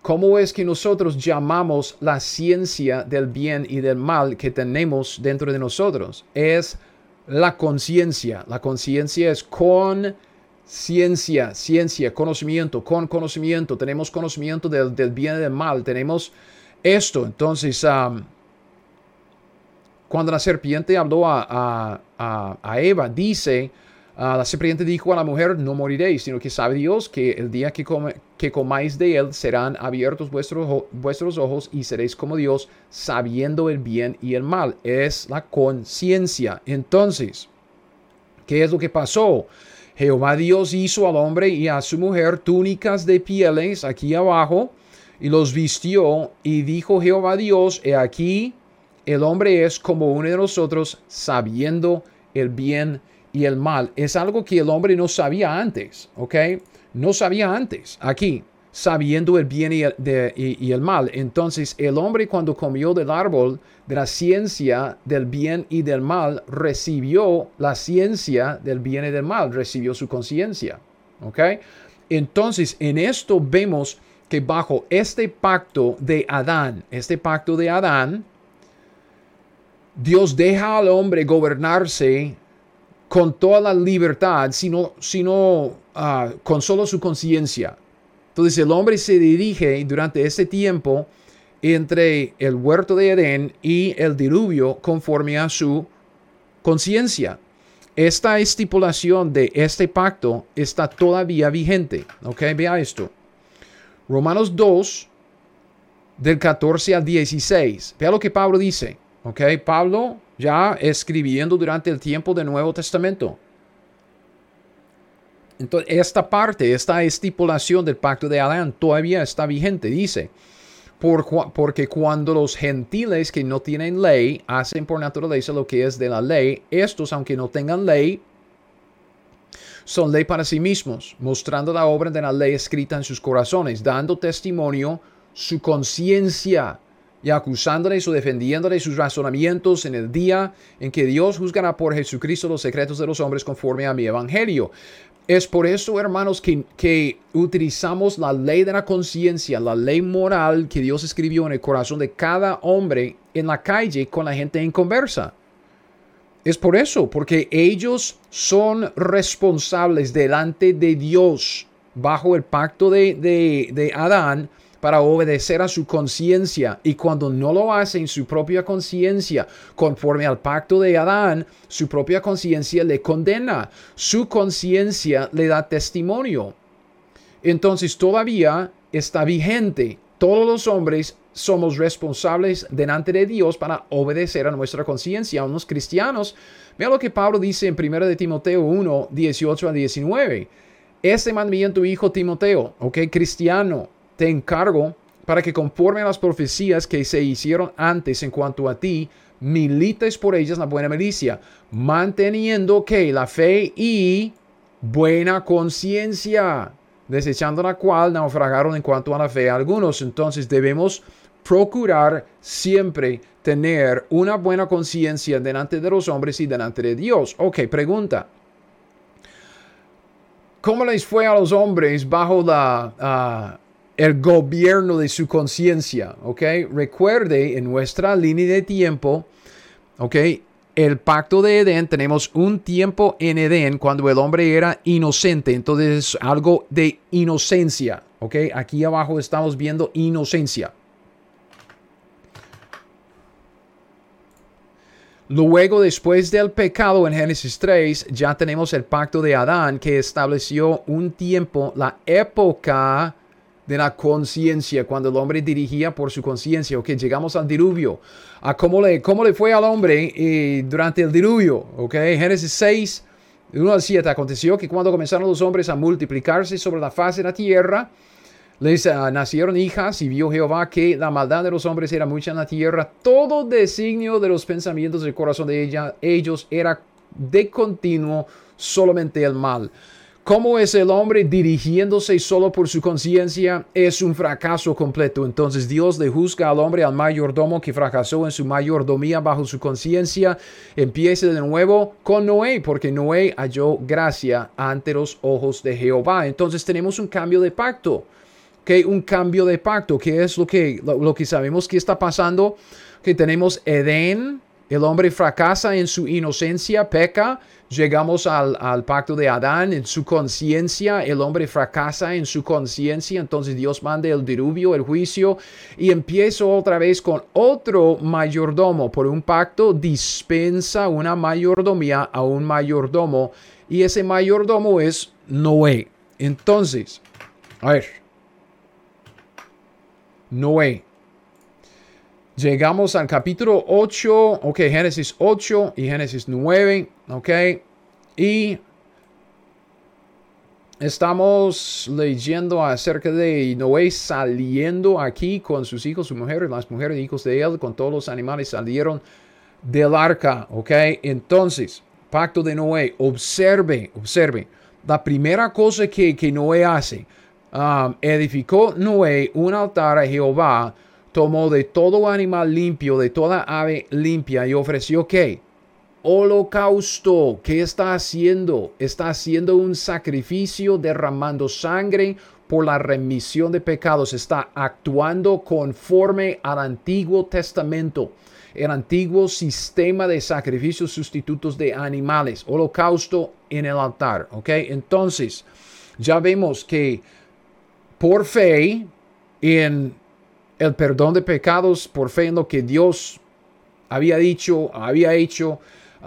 ¿Cómo es que nosotros llamamos la ciencia del bien y del mal que tenemos dentro de nosotros? Es la conciencia. La conciencia es con ciencia, ciencia, conocimiento, con conocimiento. Tenemos conocimiento del, bien y del mal. Tenemos esto. Entonces, cuando la serpiente habló a, Eva, dice, ah, la serpiente dijo a la mujer, no moriréis, sino que sabe Dios que el día que, que comáis de él serán abiertos vuestros, vuestros ojos y seréis como Dios, sabiendo el bien y el mal. Es la conciencia. Entonces, ¿qué es lo que pasó? Jehová Dios hizo al hombre y a su mujer túnicas de pieles aquí abajo y los vistió y dijo Jehová Dios, he aquí el hombre es como uno de nosotros sabiendo el bien y el mal. Es algo que el hombre no sabía antes, ¿ok? No sabía antes, aquí, sabiendo el bien y el, mal. Entonces el hombre cuando comió del árbol de la ciencia del bien y del mal, recibió la ciencia del bien y del mal, recibió su conciencia, ¿ok? Entonces en esto vemos que bajo este pacto de Adán, este pacto de Adán, Dios deja al hombre gobernarse con toda la libertad, sino, sino ah, con solo su conciencia. Entonces el hombre se dirige durante ese tiempo entre el huerto de Edén y el diluvio conforme a su conciencia. Esta estipulación de este pacto está todavía vigente. Ok, vea esto. Romanos 2, del 14 al 16. Vea lo que Pablo dice. Ok, Pablo ya escribiendo durante el tiempo del Nuevo Testamento. Entonces, esta parte, esta estipulación del pacto de Adán todavía está vigente. Dice, porque cuando los gentiles que no tienen ley hacen por naturaleza lo que es de la ley, estos, aunque no tengan ley, son ley para sí mismos, mostrando la obra de la ley escrita en sus corazones, dando testimonio su conciencia y acusándoles o defendiéndoles sus razonamientos en el día en que Dios juzgará por Jesucristo los secretos de los hombres conforme a mi evangelio. Es por eso, hermanos, que, que utilizamos la ley de la conciencia, la ley moral que Dios escribió en el corazón de cada hombre en la calle con la gente en conversa. Es por eso, porque ellos son responsables delante de Dios bajo el pacto de, de, de Adán para obedecer a su conciencia y cuando no lo hacen su propia conciencia conforme al pacto de Adán, su propia conciencia le condena, su conciencia le da testimonio. Entonces todavía está vigente. Todos los hombres somos responsables delante de Dios para obedecer a nuestra conciencia. Unos cristianos, vea lo que Pablo dice en 1 de Timoteo 1, 18 a 19. Este mandamiento, hijo Timoteo, ok, cristiano, te encargo para que conforme a las profecías que se hicieron antes en cuanto a ti, milites por ellas la buena milicia, manteniendo que la fe y buena conciencia, desechando la cual naufragaron en cuanto a la fe algunos. Entonces debemos procurar siempre tener una buena conciencia delante de los hombres y delante de Dios. Ok, pregunta. ¿Cómo les fue a los hombres bajo la, ah, el gobierno de su conciencia, ¿ok? Recuerde, en nuestra línea de tiempo, ¿ok? El pacto de Edén, tenemos un tiempo en Edén cuando el hombre era inocente, entonces algo de inocencia, ¿ok? Aquí abajo estamos viendo inocencia. Luego, después del pecado en Génesis 3, ya tenemos el pacto de Adán que estableció un tiempo, la época de la conciencia, cuando el hombre dirigía por su conciencia, ok, llegamos al diluvio, a cómo le, cómo le fue al hombre eh, durante el diluvio, ok, Génesis 6, 1 al 7, aconteció que cuando comenzaron los hombres a multiplicarse sobre la faz de la tierra, les ah, nacieron hijas y vio Jehová que la maldad de los hombres era mucha en la tierra, todo designio de los pensamientos del corazón de ella, ellos era de continuo solamente el mal. ¿Cómo es el hombre dirigiéndose solo por su conciencia? Es un fracaso completo. Entonces Dios le juzga al hombre, al mayordomo que fracasó en su mayordomía bajo su conciencia. Empiece de nuevo con Noé, porque Noé halló gracia ante los ojos de Jehová. Entonces tenemos un cambio de pacto. ¿okay? Un cambio de pacto. ¿Qué es lo que, lo que sabemos que está pasando? Que tenemos Edén, el hombre fracasa en su inocencia, peca. Llegamos al, pacto de Adán en su conciencia. El hombre fracasa en su conciencia. Entonces Dios manda el diluvio, el juicio. Y empieza otra vez con otro mayordomo. Por un pacto dispensa una mayordomía a un mayordomo. Y ese mayordomo es Noé. Entonces, a ver. Noé. Llegamos al capítulo 8, ok, Génesis 8 y Génesis 9, ok, y estamos leyendo acerca de Noé saliendo aquí con sus hijos, su mujer, las mujeres hijos de él, con todos los animales salieron del arca, ok, entonces, pacto de Noé, observe, observe, la primera cosa que, que Noé hace, um, edificó Noé un altar a Jehová, tomó de todo animal limpio, de toda ave limpia y ofreció qué? Holocausto. ¿Qué está haciendo? Está haciendo un sacrificio derramando sangre por la remisión de pecados. Está actuando conforme al Antiguo Testamento. el antiguo sistema de sacrificios sustitutos de animales, holocausto en el altar. ¿Ok? Entonces, ya vemos que por fe en el perdón de pecados, por fe en lo que Dios había dicho, había hecho,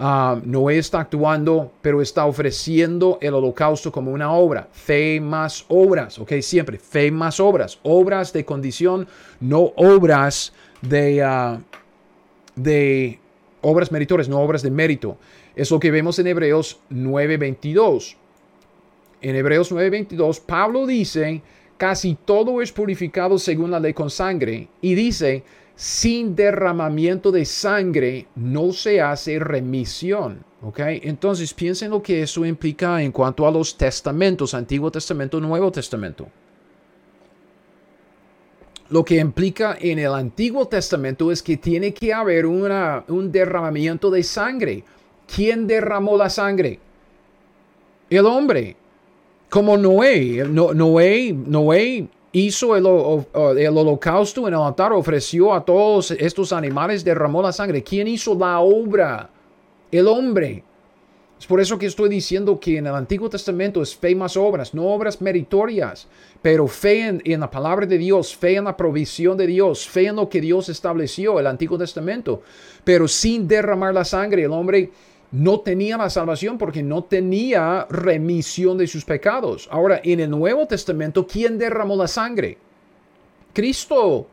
Ah, no está actuando, pero está ofreciendo el holocausto como una obra. Fe más obras, ok, siempre, fe más obras. Obras de condición, no obras de, ah, de obras meritorias, no obras de mérito. Es lo que vemos en Hebreos 9:22. En Hebreos 9:22, Pablo dice, casi todo es purificado según la ley con sangre. Y dice, sin derramamiento de sangre no se hace remisión. ¿Ok? Entonces piensen lo que eso implica en cuanto a los testamentos, Antiguo Testamento, Nuevo Testamento. Lo que implica en el Antiguo Testamento es que tiene que haber una, un derramamiento de sangre. ¿Quién derramó la sangre? El hombre. Como Noé. Noé, Noé hizo el, holocausto en el altar, ofreció a todos estos animales, derramó la sangre. ¿Quién hizo la obra? El hombre. Es por eso que estoy diciendo que en el Antiguo Testamento es fe más obras, no obras meritorias, pero fe en, en, la palabra de Dios, fe en la provisión de Dios, fe en lo que Dios estableció, el Antiguo Testamento. Pero sin derramar la sangre, el hombre no tenía la salvación porque no tenía remisión de sus pecados. Ahora, en el Nuevo Testamento, ¿quién derramó la sangre? Cristo.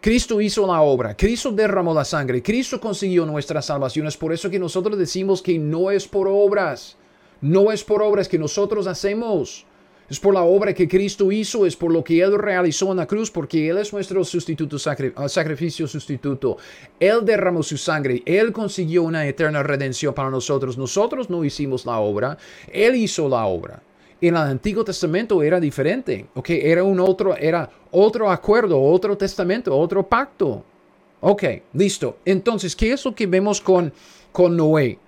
Cristo hizo la obra, Cristo derramó la sangre, Cristo consiguió nuestra salvación. Es por eso que nosotros decimos que no es por obras, no es por obras que nosotros hacemos. Es por la obra que Cristo hizo, es por lo que Él realizó en la cruz, porque Él es nuestro sustituto, ah, sacrificio sustituto. Él derramó su sangre, Él consiguió una eterna redención para nosotros. Nosotros no hicimos la obra, Él hizo la obra. En el Antiguo Testamento era diferente, ¿ok? Era un otro, era otro acuerdo, otro testamento, otro pacto. Ok, listo. Entonces, ¿qué es lo que vemos con, con Noé?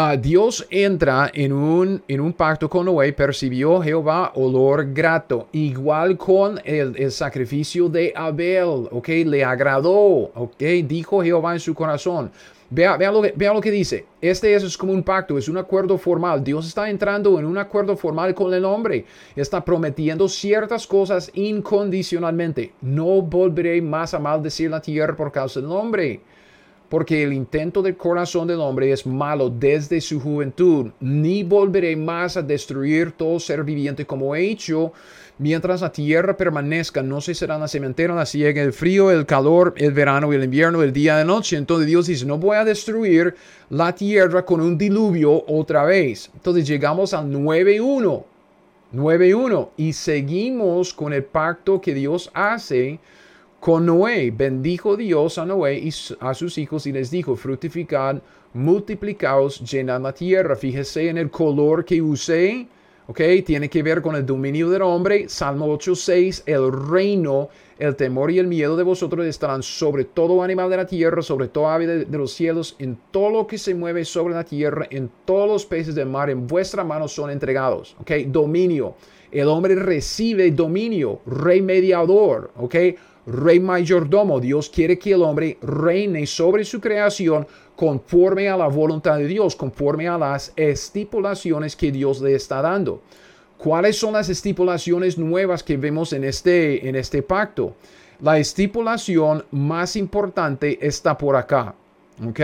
Ah, Dios entra en un, en un pacto con Noé, percibió Jehová olor grato, igual con el, sacrificio de Abel, ok, le agradó, ok, dijo Jehová en su corazón. Vea, vea, lo que, vea lo que dice. Este es, como un pacto, es un acuerdo formal. Dios está entrando en un acuerdo formal con el hombre. Está prometiendo ciertas cosas incondicionalmente. No volveré más a maldecir la tierra por causa del hombre porque el intento del corazón del hombre es malo desde su juventud, ni volveré más a destruir todo ser viviente como he hecho. Mientras la tierra permanezca, no se será la cementera, la siega, el frío, el calor, el verano, el invierno, el día y la noche. Entonces Dios dice, no voy a destruir la tierra con un diluvio otra vez. Entonces llegamos al 9.1. 9.1 y seguimos con el pacto que Dios hace con Noé. Bendijo Dios a Noé y a sus hijos y les dijo, fructificad, multiplicaos, llenad la tierra. Fíjese en el color que usé. ¿ok? Tiene que ver con el dominio del hombre. Salmo 8.6, el reino, el temor y el miedo de vosotros estarán sobre todo animal de la tierra, sobre todo ave de, los cielos, en todo lo que se mueve sobre la tierra, en todos los peces del mar, en vuestra mano son entregados, ¿ok? Dominio. El hombre recibe dominio, rey mediador, ¿ok? Rey mayordomo. Dios quiere que el hombre reine sobre su creación conforme a la voluntad de Dios, conforme a las estipulaciones que Dios le está dando. ¿Cuáles son las estipulaciones nuevas que vemos en este, en este pacto? La estipulación más importante está por acá. ¿Ok?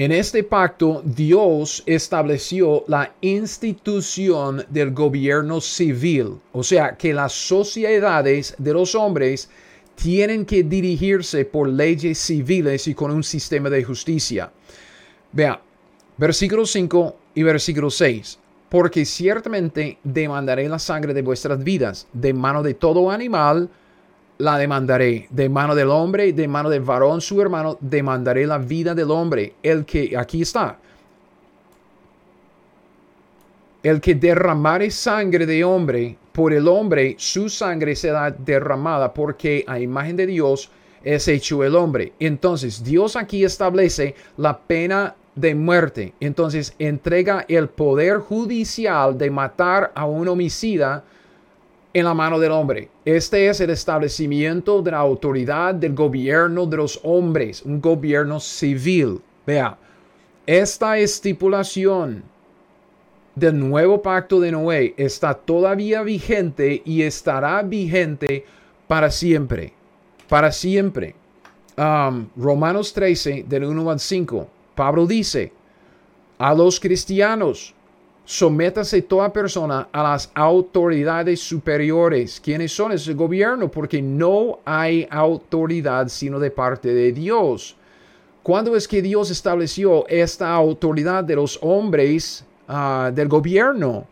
En este pacto, Dios estableció la institución del gobierno civil, o sea, que las sociedades de los hombres tienen que dirigirse por leyes civiles y con un sistema de justicia. Vea, versículo 5 y versículo 6. Porque ciertamente demandaré la sangre de vuestras vidas, de mano de todo animal, la demandaré. De mano del hombre, de mano del varón su hermano, demandaré la vida del hombre. El que, aquí está. El que derramare sangre de hombre, por el hombre su sangre será derramada, porque a imagen de Dios es hecho el hombre. Entonces, Dios aquí establece la pena de muerte. Entonces, entrega el poder judicial de matar a un homicida en la mano del hombre. Este es el establecimiento de la autoridad del gobierno de los hombres, un gobierno civil. Vea, esta estipulación del nuevo pacto de Noé está todavía vigente y estará vigente para siempre. Para siempre. Um, Romanos 13, del 1 al 5. Pablo dice, a los cristianos, sométase toda persona a las autoridades superiores. ¿Quiénes son? Es el gobierno, porque no hay autoridad sino de parte de Dios. ¿Cuándo es que Dios estableció esta autoridad de los hombres ah, del gobierno?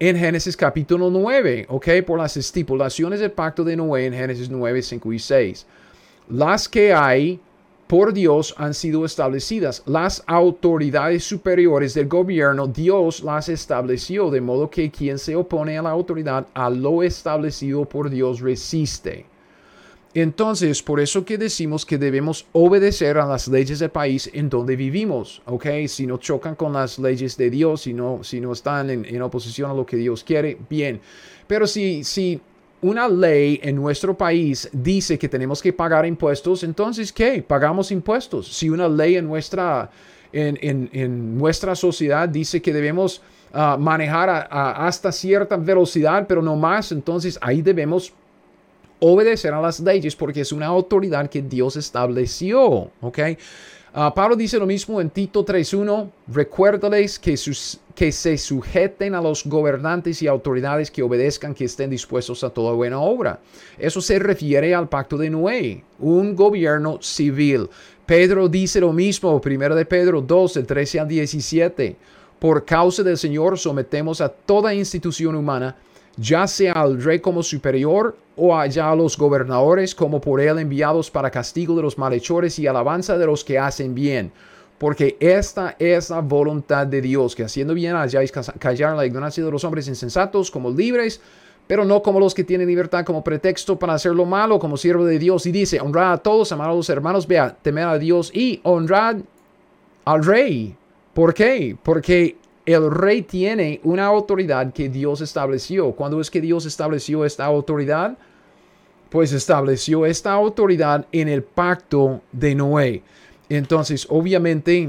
En Génesis capítulo 9, ¿ok? Por las estipulaciones del pacto de Noé en Génesis 9, 5 y 6. Las que hay por Dios han sido establecidas. Las autoridades superiores del gobierno, Dios las estableció, de modo que quien se opone a la autoridad, a lo establecido por Dios, resiste. Entonces, por eso que decimos que debemos obedecer a las leyes del país en donde vivimos, ¿ok? Si no chocan con las leyes de Dios, si no, si no están en, en oposición a lo que Dios quiere, bien. Pero si, si una ley en nuestro país dice que tenemos que pagar impuestos, entonces ¿qué? Pagamos impuestos. Si una ley en nuestra, en, nuestra sociedad dice que debemos ah, manejar hasta cierta velocidad, pero no más, entonces ahí debemos obedecer a las leyes porque es una autoridad que Dios estableció. Ah, Pablo dice lo mismo en Tito 3.1, recuérdales que, que se sujeten a los gobernantes y autoridades que obedezcan, que estén dispuestos a toda buena obra. Eso se refiere al pacto de Noé, un gobierno civil. Pedro dice lo mismo, primero de Pedro 2, 13 al 17. Por causa del Señor sometemos a toda institución humana ya sea al rey como superior o allá a los gobernadores como por él enviados para castigo de los malhechores y alabanza de los que hacen bien. Porque esta es la voluntad de Dios, que haciendo bien hayáis callar la ignorancia de los hombres insensatos como libres, pero no como los que tienen libertad como pretexto para hacer lo malo, como siervo de Dios. Y dice, honrad a todos, amad a los hermanos, vea, temer a Dios y honrad al rey. ¿Por qué? Porque el rey tiene una autoridad que Dios estableció. ¿Cuándo es que Dios estableció esta autoridad? Pues estableció esta autoridad en el pacto de Noé. Entonces, obviamente,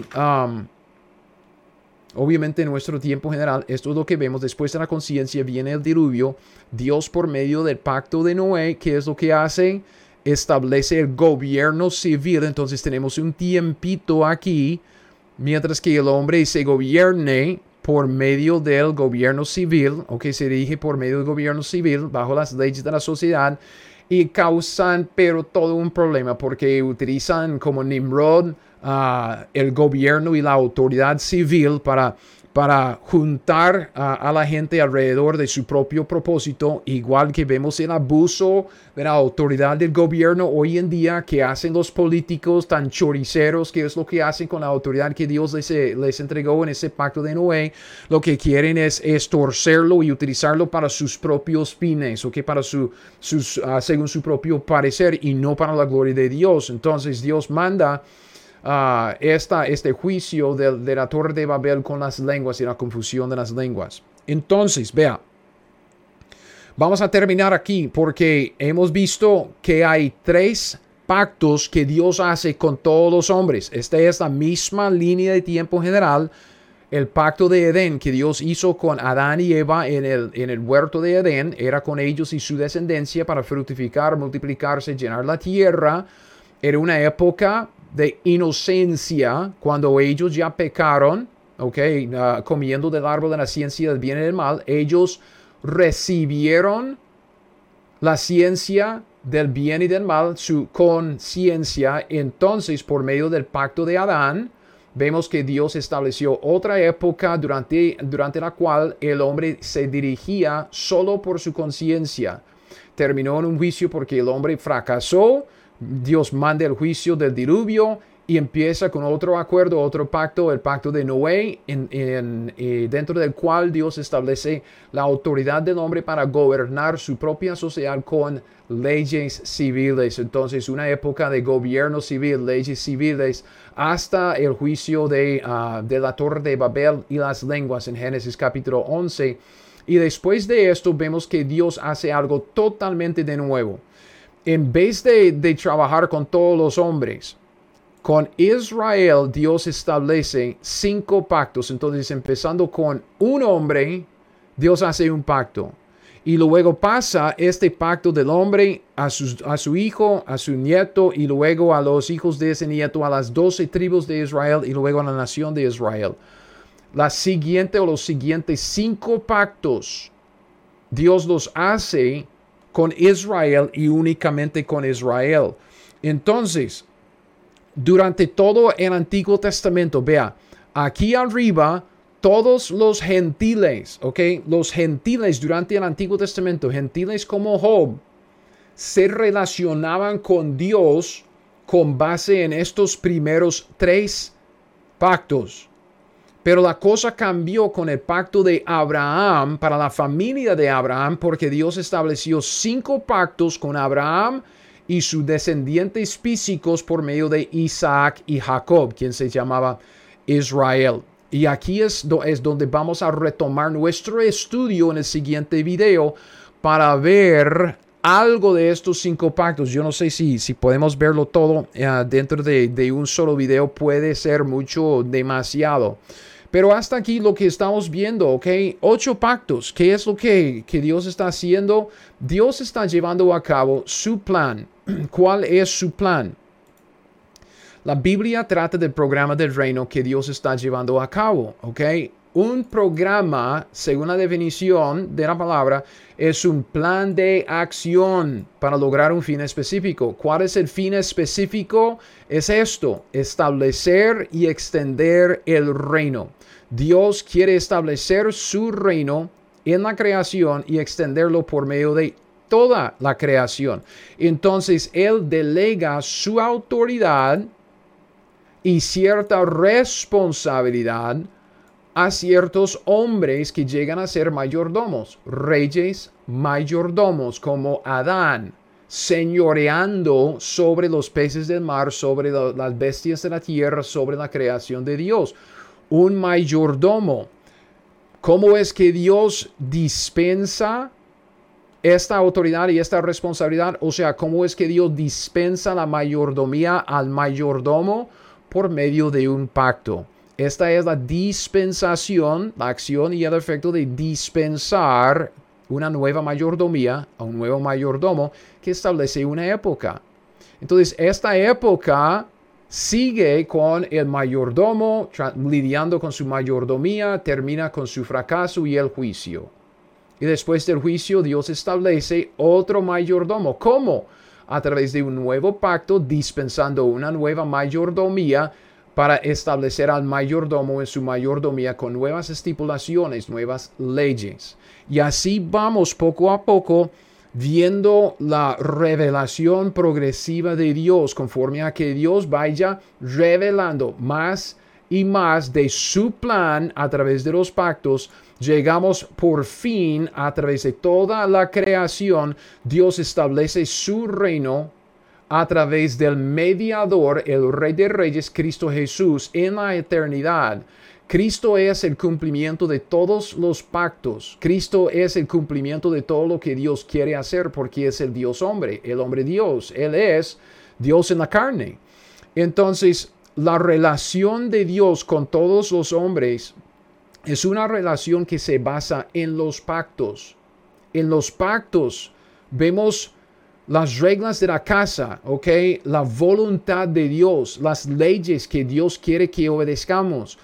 obviamente en nuestro tiempo general, esto es lo que vemos. Después de la conciencia viene el diluvio. Dios por medio del pacto de Noé, ¿qué es lo que hace? Establece el gobierno civil. Entonces tenemos un tiempito aquí mientras que el hombre se gobierne por medio del gobierno civil, o que se dirige por medio del gobierno civil, bajo las leyes de la sociedad, y causan, pero todo un problema, porque utilizan como Nimrod uh, el gobierno y la autoridad civil para para juntar a, la gente alrededor de su propio propósito, igual que vemos el abuso de la autoridad del gobierno hoy en día que hacen los políticos tan choriceros, que es lo que hacen con la autoridad que Dios les, les entregó en ese pacto de Noé, lo que quieren es, torcerlo y utilizarlo para sus propios fines, o que para su, sus, ah, según su propio parecer y no para la gloria de Dios. Entonces Dios manda uh, este juicio de, la torre de Babel con las lenguas y la confusión de las lenguas. Entonces, vea, vamos a terminar aquí porque hemos visto que hay tres pactos que Dios hace con todos los hombres. Esta es la misma línea de tiempo general. El pacto de Edén que Dios hizo con Adán y Eva en el, en el huerto de Edén era con ellos y su descendencia para fructificar, multiplicarse, llenar la tierra. Era una época de inocencia cuando ellos ya pecaron, ok, ah, comiendo del árbol de la ciencia del bien y del mal, ellos recibieron la ciencia del bien y del mal, su conciencia, entonces por medio del pacto de Adán, vemos que Dios estableció otra época durante, durante la cual el hombre se dirigía solo por su conciencia. Terminó en un juicio porque el hombre fracasó, Dios manda el juicio del diluvio y empieza con otro acuerdo, otro pacto, el pacto de Noé, en, eh, dentro del cual Dios establece la autoridad del hombre para gobernar su propia sociedad con leyes civiles. Entonces, una época de gobierno civil, leyes civiles, hasta el juicio de, ah, de la torre de Babel y las lenguas en Génesis capítulo 11 Y después de esto vemos que Dios hace algo totalmente de nuevo. En vez de, de trabajar con todos los hombres, con Israel Dios establece cinco pactos. Entonces, empezando con un hombre, Dios hace un pacto. Y luego pasa este pacto del hombre a su, a su, hijo, a su nieto y luego a los hijos de ese nieto, a las doce tribus de Israel y luego a la nación de Israel. La siguiente o los siguientes cinco pactos, Dios los hace con Israel y únicamente con Israel. Entonces, durante todo el Antiguo Testamento, vea, aquí arriba, todos los gentiles, ¿ok? Los gentiles durante el Antiguo Testamento, gentiles como Job, se relacionaban con Dios con base en estos primeros tres pactos. Pero la cosa cambió con el pacto de Abraham para la familia de Abraham porque Dios estableció cinco pactos con Abraham y sus descendientes físicos por medio de Isaac y Jacob, quien se llamaba Israel. Y aquí es, es donde vamos a retomar nuestro estudio en el siguiente video para ver algo de estos cinco pactos. Yo no sé si, si podemos verlo todo eh, dentro de, de, un solo video. Puede ser mucho, demasiado. Pero hasta aquí lo que estamos viendo, ¿ok? Ocho pactos. ¿Qué es lo que, que Dios está haciendo? Dios está llevando a cabo su plan. ¿Cuál es su plan? La Biblia trata del programa del reino que Dios está llevando a cabo, ¿ok? Un programa, según la definición de la palabra, es un plan de acción para lograr un fin específico. ¿Cuál es el fin específico? Es esto, establecer y extender el reino. Dios quiere establecer su reino en la creación y extenderlo por medio de toda la creación. Entonces Él delega su autoridad y cierta responsabilidad a ciertos hombres que llegan a ser mayordomos, reyes mayordomos como Adán, señoreando sobre los peces del mar, sobre las bestias de la tierra, sobre la creación de Dios un mayordomo. ¿Cómo es que Dios dispensa esta autoridad y esta responsabilidad? O sea, ¿cómo es que Dios dispensa la mayordomía al mayordomo? Por medio de un pacto. Esta es la dispensación, la acción y el efecto de dispensar una nueva mayordomía a un nuevo mayordomo que establece una época. Entonces, esta época sigue con el mayordomo, lidiando con su mayordomía, termina con su fracaso y el juicio. Y después del juicio Dios establece otro mayordomo. ¿Cómo? A través de un nuevo pacto, dispensando una nueva mayordomía para establecer al mayordomo en su mayordomía con nuevas estipulaciones, nuevas leyes. Y así vamos poco a poco viendo la revelación progresiva de Dios, conforme a que Dios vaya revelando más y más de su plan a través de los pactos, llegamos por fin a través de toda la creación, Dios establece su reino a través del mediador, el Rey de Reyes, Cristo Jesús, en la eternidad. Cristo es el cumplimiento de todos los pactos. Cristo es el cumplimiento de todo lo que Dios quiere hacer porque es el Dios hombre, el hombre Dios. Él es Dios en la carne. Entonces, la relación de Dios con todos los hombres es una relación que se basa en los pactos. En los pactos vemos las reglas de la casa, ¿ok? La voluntad de Dios, las leyes que Dios quiere que obedezcamos.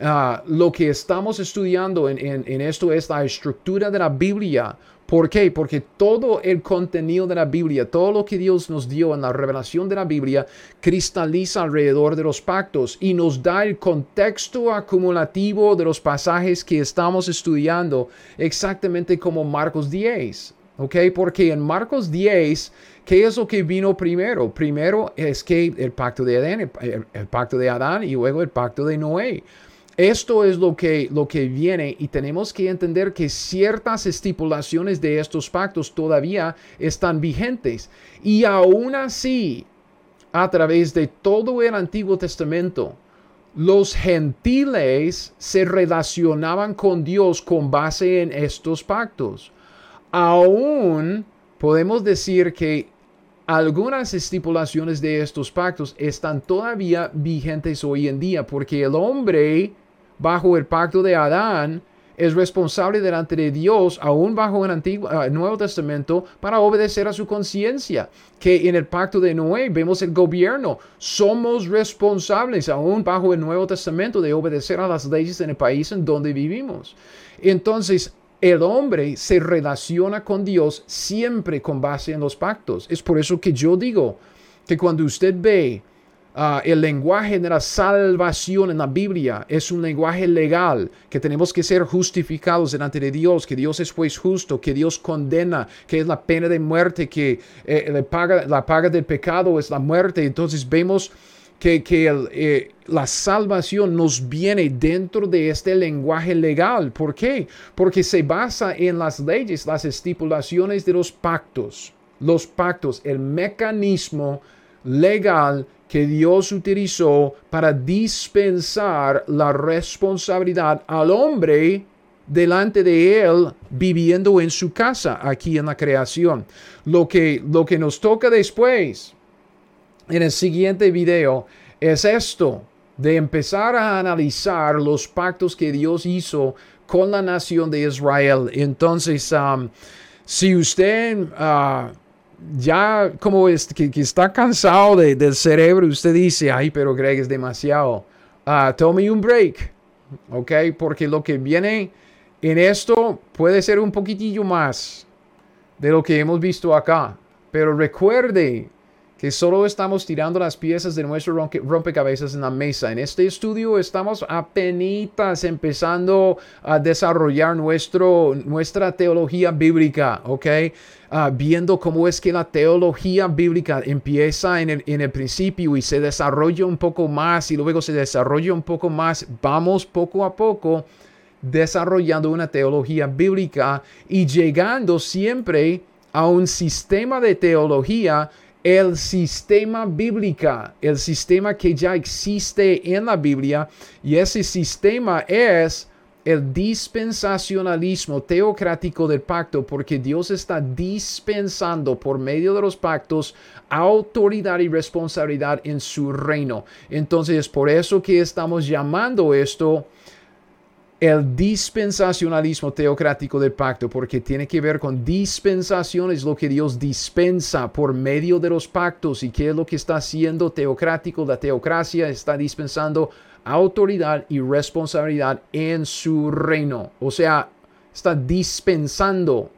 Ah, lo que estamos estudiando en, esto es la estructura de la Biblia. ¿Por qué? Porque todo el contenido de la Biblia, todo lo que Dios nos dio en la revelación de la Biblia, cristaliza alrededor de los pactos y nos da el contexto acumulativo de los pasajes que estamos estudiando, exactamente como Marcos 10. ¿Ok? Porque en Marcos 10, ¿qué es lo que vino primero? Primero es que el pacto de Adán, el pacto de Adán y luego el pacto de Noé. Esto es lo que, lo que viene y tenemos que entender que ciertas estipulaciones de estos pactos todavía están vigentes. Y aún así, a través de todo el Antiguo Testamento, los gentiles se relacionaban con Dios con base en estos pactos. Aún podemos decir que algunas estipulaciones de estos pactos están todavía vigentes hoy en día porque el hombre bajo el pacto de Adán es responsable delante de Dios, aún bajo el Antiguo, uh, Nuevo Testamento, para obedecer a su conciencia. Que en el pacto de Noé vemos el gobierno. Somos responsables, aún bajo el Nuevo Testamento, de obedecer a las leyes en el país en donde vivimos. Entonces, el hombre se relaciona con Dios siempre con base en los pactos. Es por eso que yo digo que cuando usted ve Ah, el lenguaje de la salvación en la Biblia es un lenguaje legal, que tenemos que ser justificados delante de Dios, que Dios es juez justo, que Dios condena, que es la pena de muerte, que eh, paga, la paga del pecado es la muerte. Entonces vemos que, eh, la salvación nos viene dentro de este lenguaje legal. ¿Por qué? Porque se basa en las leyes, las estipulaciones de los pactos. Los pactos, el mecanismo legal que Dios utilizó para dispensar la responsabilidad al hombre delante de él viviendo en su casa aquí en la creación. Lo que, lo que nos toca después en el siguiente video es esto de empezar a analizar los pactos que Dios hizo con la nación de Israel. Entonces, um, si usted... Uh, ya como es, que, está cansado del cerebro, usted dice, ay, pero Greg es demasiado. Uh, tome un break, ¿ok? Porque lo que viene en esto puede ser un poquitillo más de lo que hemos visto acá. Pero recuerde que solo estamos tirando las piezas de nuestro rompecabezas en la mesa. En este estudio estamos apenas empezando a desarrollar nuestro, nuestra teología bíblica, ¿ok? Ah, viendo cómo es que la teología bíblica empieza en el, en el principio y se desarrolla un poco más y luego se desarrolla un poco más. Vamos poco a poco desarrollando una teología bíblica y llegando siempre a un sistema de teología el sistema bíblica, el sistema que ya existe en la Biblia, y ese sistema es el dispensacionalismo teocrático del pacto, porque Dios está dispensando por medio de los pactos autoridad y responsabilidad en su reino. Entonces, es por eso que estamos llamando esto el dispensacionalismo teocrático del pacto, porque tiene que ver con dispensación, es lo que Dios dispensa por medio de los pactos. ¿Y qué es lo que está haciendo teocrático? La teocracia está dispensando autoridad y responsabilidad en su reino. O sea, está dispensando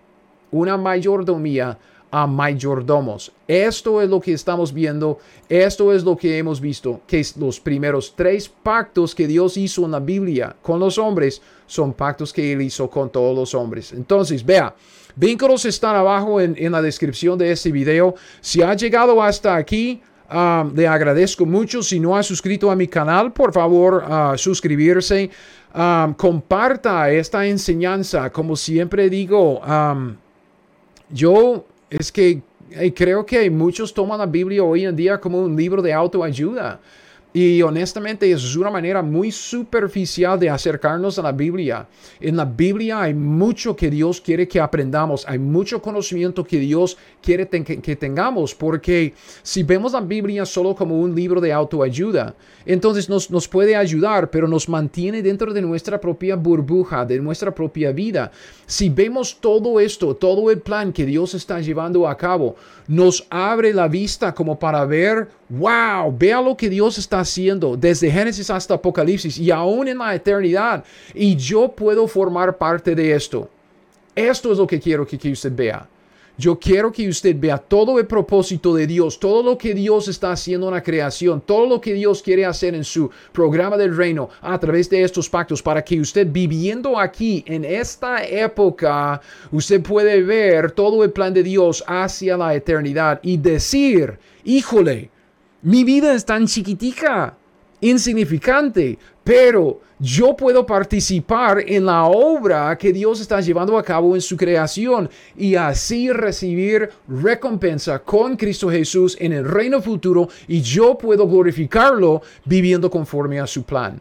una mayordomía a mayordomos. Esto es lo que estamos viendo, esto es lo que hemos visto, que los primeros tres pactos que Dios hizo en la Biblia con los hombres son pactos que Él hizo con todos los hombres. Entonces, vea, vínculos están abajo en, la descripción de este video. Si ha llegado hasta aquí, um, le agradezco mucho. Si no ha suscrito a mi canal, por favor, uh, suscribirse. Um, comparta esta enseñanza. Como siempre digo, yo es que creo que muchos toman la Biblia hoy en día como un libro de autoayuda. Y honestamente es una manera muy superficial de acercarnos a la Biblia. En la Biblia hay mucho que Dios quiere que aprendamos, hay mucho conocimiento que Dios quiere que, tengamos, porque si vemos la Biblia solo como un libro de autoayuda, entonces nos, nos puede ayudar, pero nos mantiene dentro de nuestra propia burbuja, de nuestra propia vida. Si vemos todo esto, todo el plan que Dios está llevando a cabo, nos abre la vista como para ver, wow, vea lo que Dios está haciendo desde Génesis hasta Apocalipsis y aún en la eternidad. Y yo puedo formar parte de esto. Esto es lo que quiero que, que usted vea. Yo quiero que usted vea todo el propósito de Dios, todo lo que Dios está haciendo en la creación, todo lo que Dios quiere hacer en su programa del reino a través de estos pactos, para que usted viviendo aquí en esta época, usted puede ver todo el plan de Dios hacia la eternidad y decir, híjole, mi vida es tan chiquitica. insignificante, pero yo puedo participar en la obra que Dios está llevando a cabo en su creación y así recibir recompensa con Cristo Jesús en el reino futuro y yo puedo glorificarlo viviendo conforme a su plan.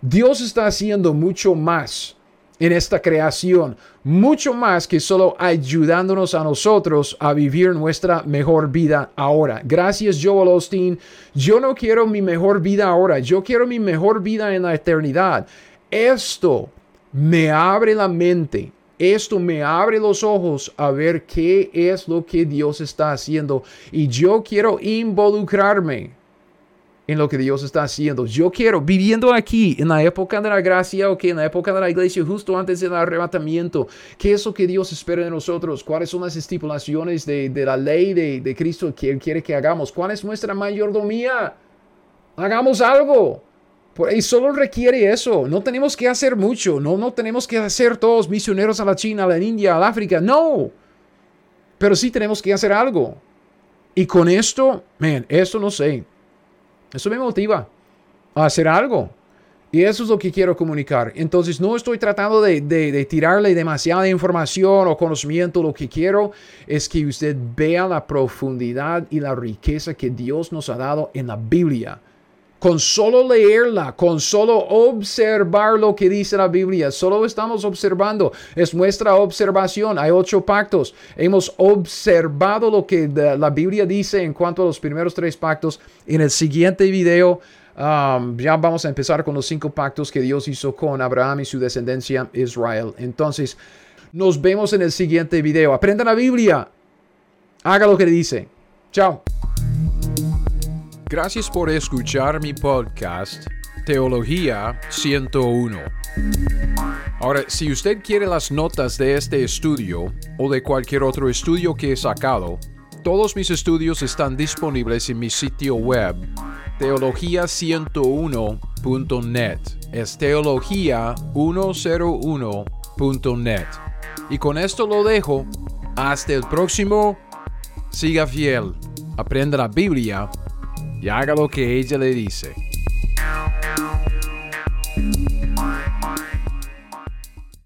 Dios está haciendo mucho más en esta creación, mucho más que solo ayudándonos a nosotros a vivir nuestra mejor vida ahora. Gracias Joel Osteen. Yo no quiero mi mejor vida ahora, yo quiero mi mejor vida en la eternidad. Esto me abre la mente. Esto me abre los ojos a ver qué es lo que Dios está haciendo. Y yo quiero involucrarme en lo que Dios está haciendo. Yo quiero, viviendo aquí, en la época de la gracia, o que en la época de la iglesia, justo antes del arrebatamiento, ¿qué es lo que Dios espera de nosotros? ¿Cuáles son las estipulaciones de, la ley de, Cristo que Él quiere que hagamos? ¿Cuál es nuestra mayordomía? Hagamos algo. Y solo requiere eso. No tenemos que hacer mucho. No, no tenemos que hacer todos misioneros a la China, a la India, al África. No. Pero sí tenemos que hacer algo. Y con esto, man, esto no sé. Eso me motiva a hacer algo. Y eso es lo que quiero comunicar. Entonces no estoy tratando de, de, tirarle demasiada información o conocimiento. Lo que quiero es que usted vea la profundidad y la riqueza que Dios nos ha dado en la Biblia con solo leerla, con solo observar lo que dice la Biblia, solo estamos observando, es nuestra observación. Hay ocho pactos. Hemos observado lo que la Biblia dice en cuanto a los primeros tres pactos. En el siguiente video um, ya vamos a empezar con los cinco pactos que Dios hizo con Abraham y su descendencia Israel. Entonces, nos vemos en el siguiente video. Aprenda la Biblia. Haga lo que dice. Chao. Gracias por escuchar mi podcast Teología 101. Ahora, si usted quiere las notas de este estudio o de cualquier otro estudio que he sacado, todos mis estudios están disponibles en mi sitio web teología101.net. Es teología101.net. Y con esto lo dejo. Hasta el próximo. Siga fiel. Aprenda la Biblia E haga lo que ella le dice.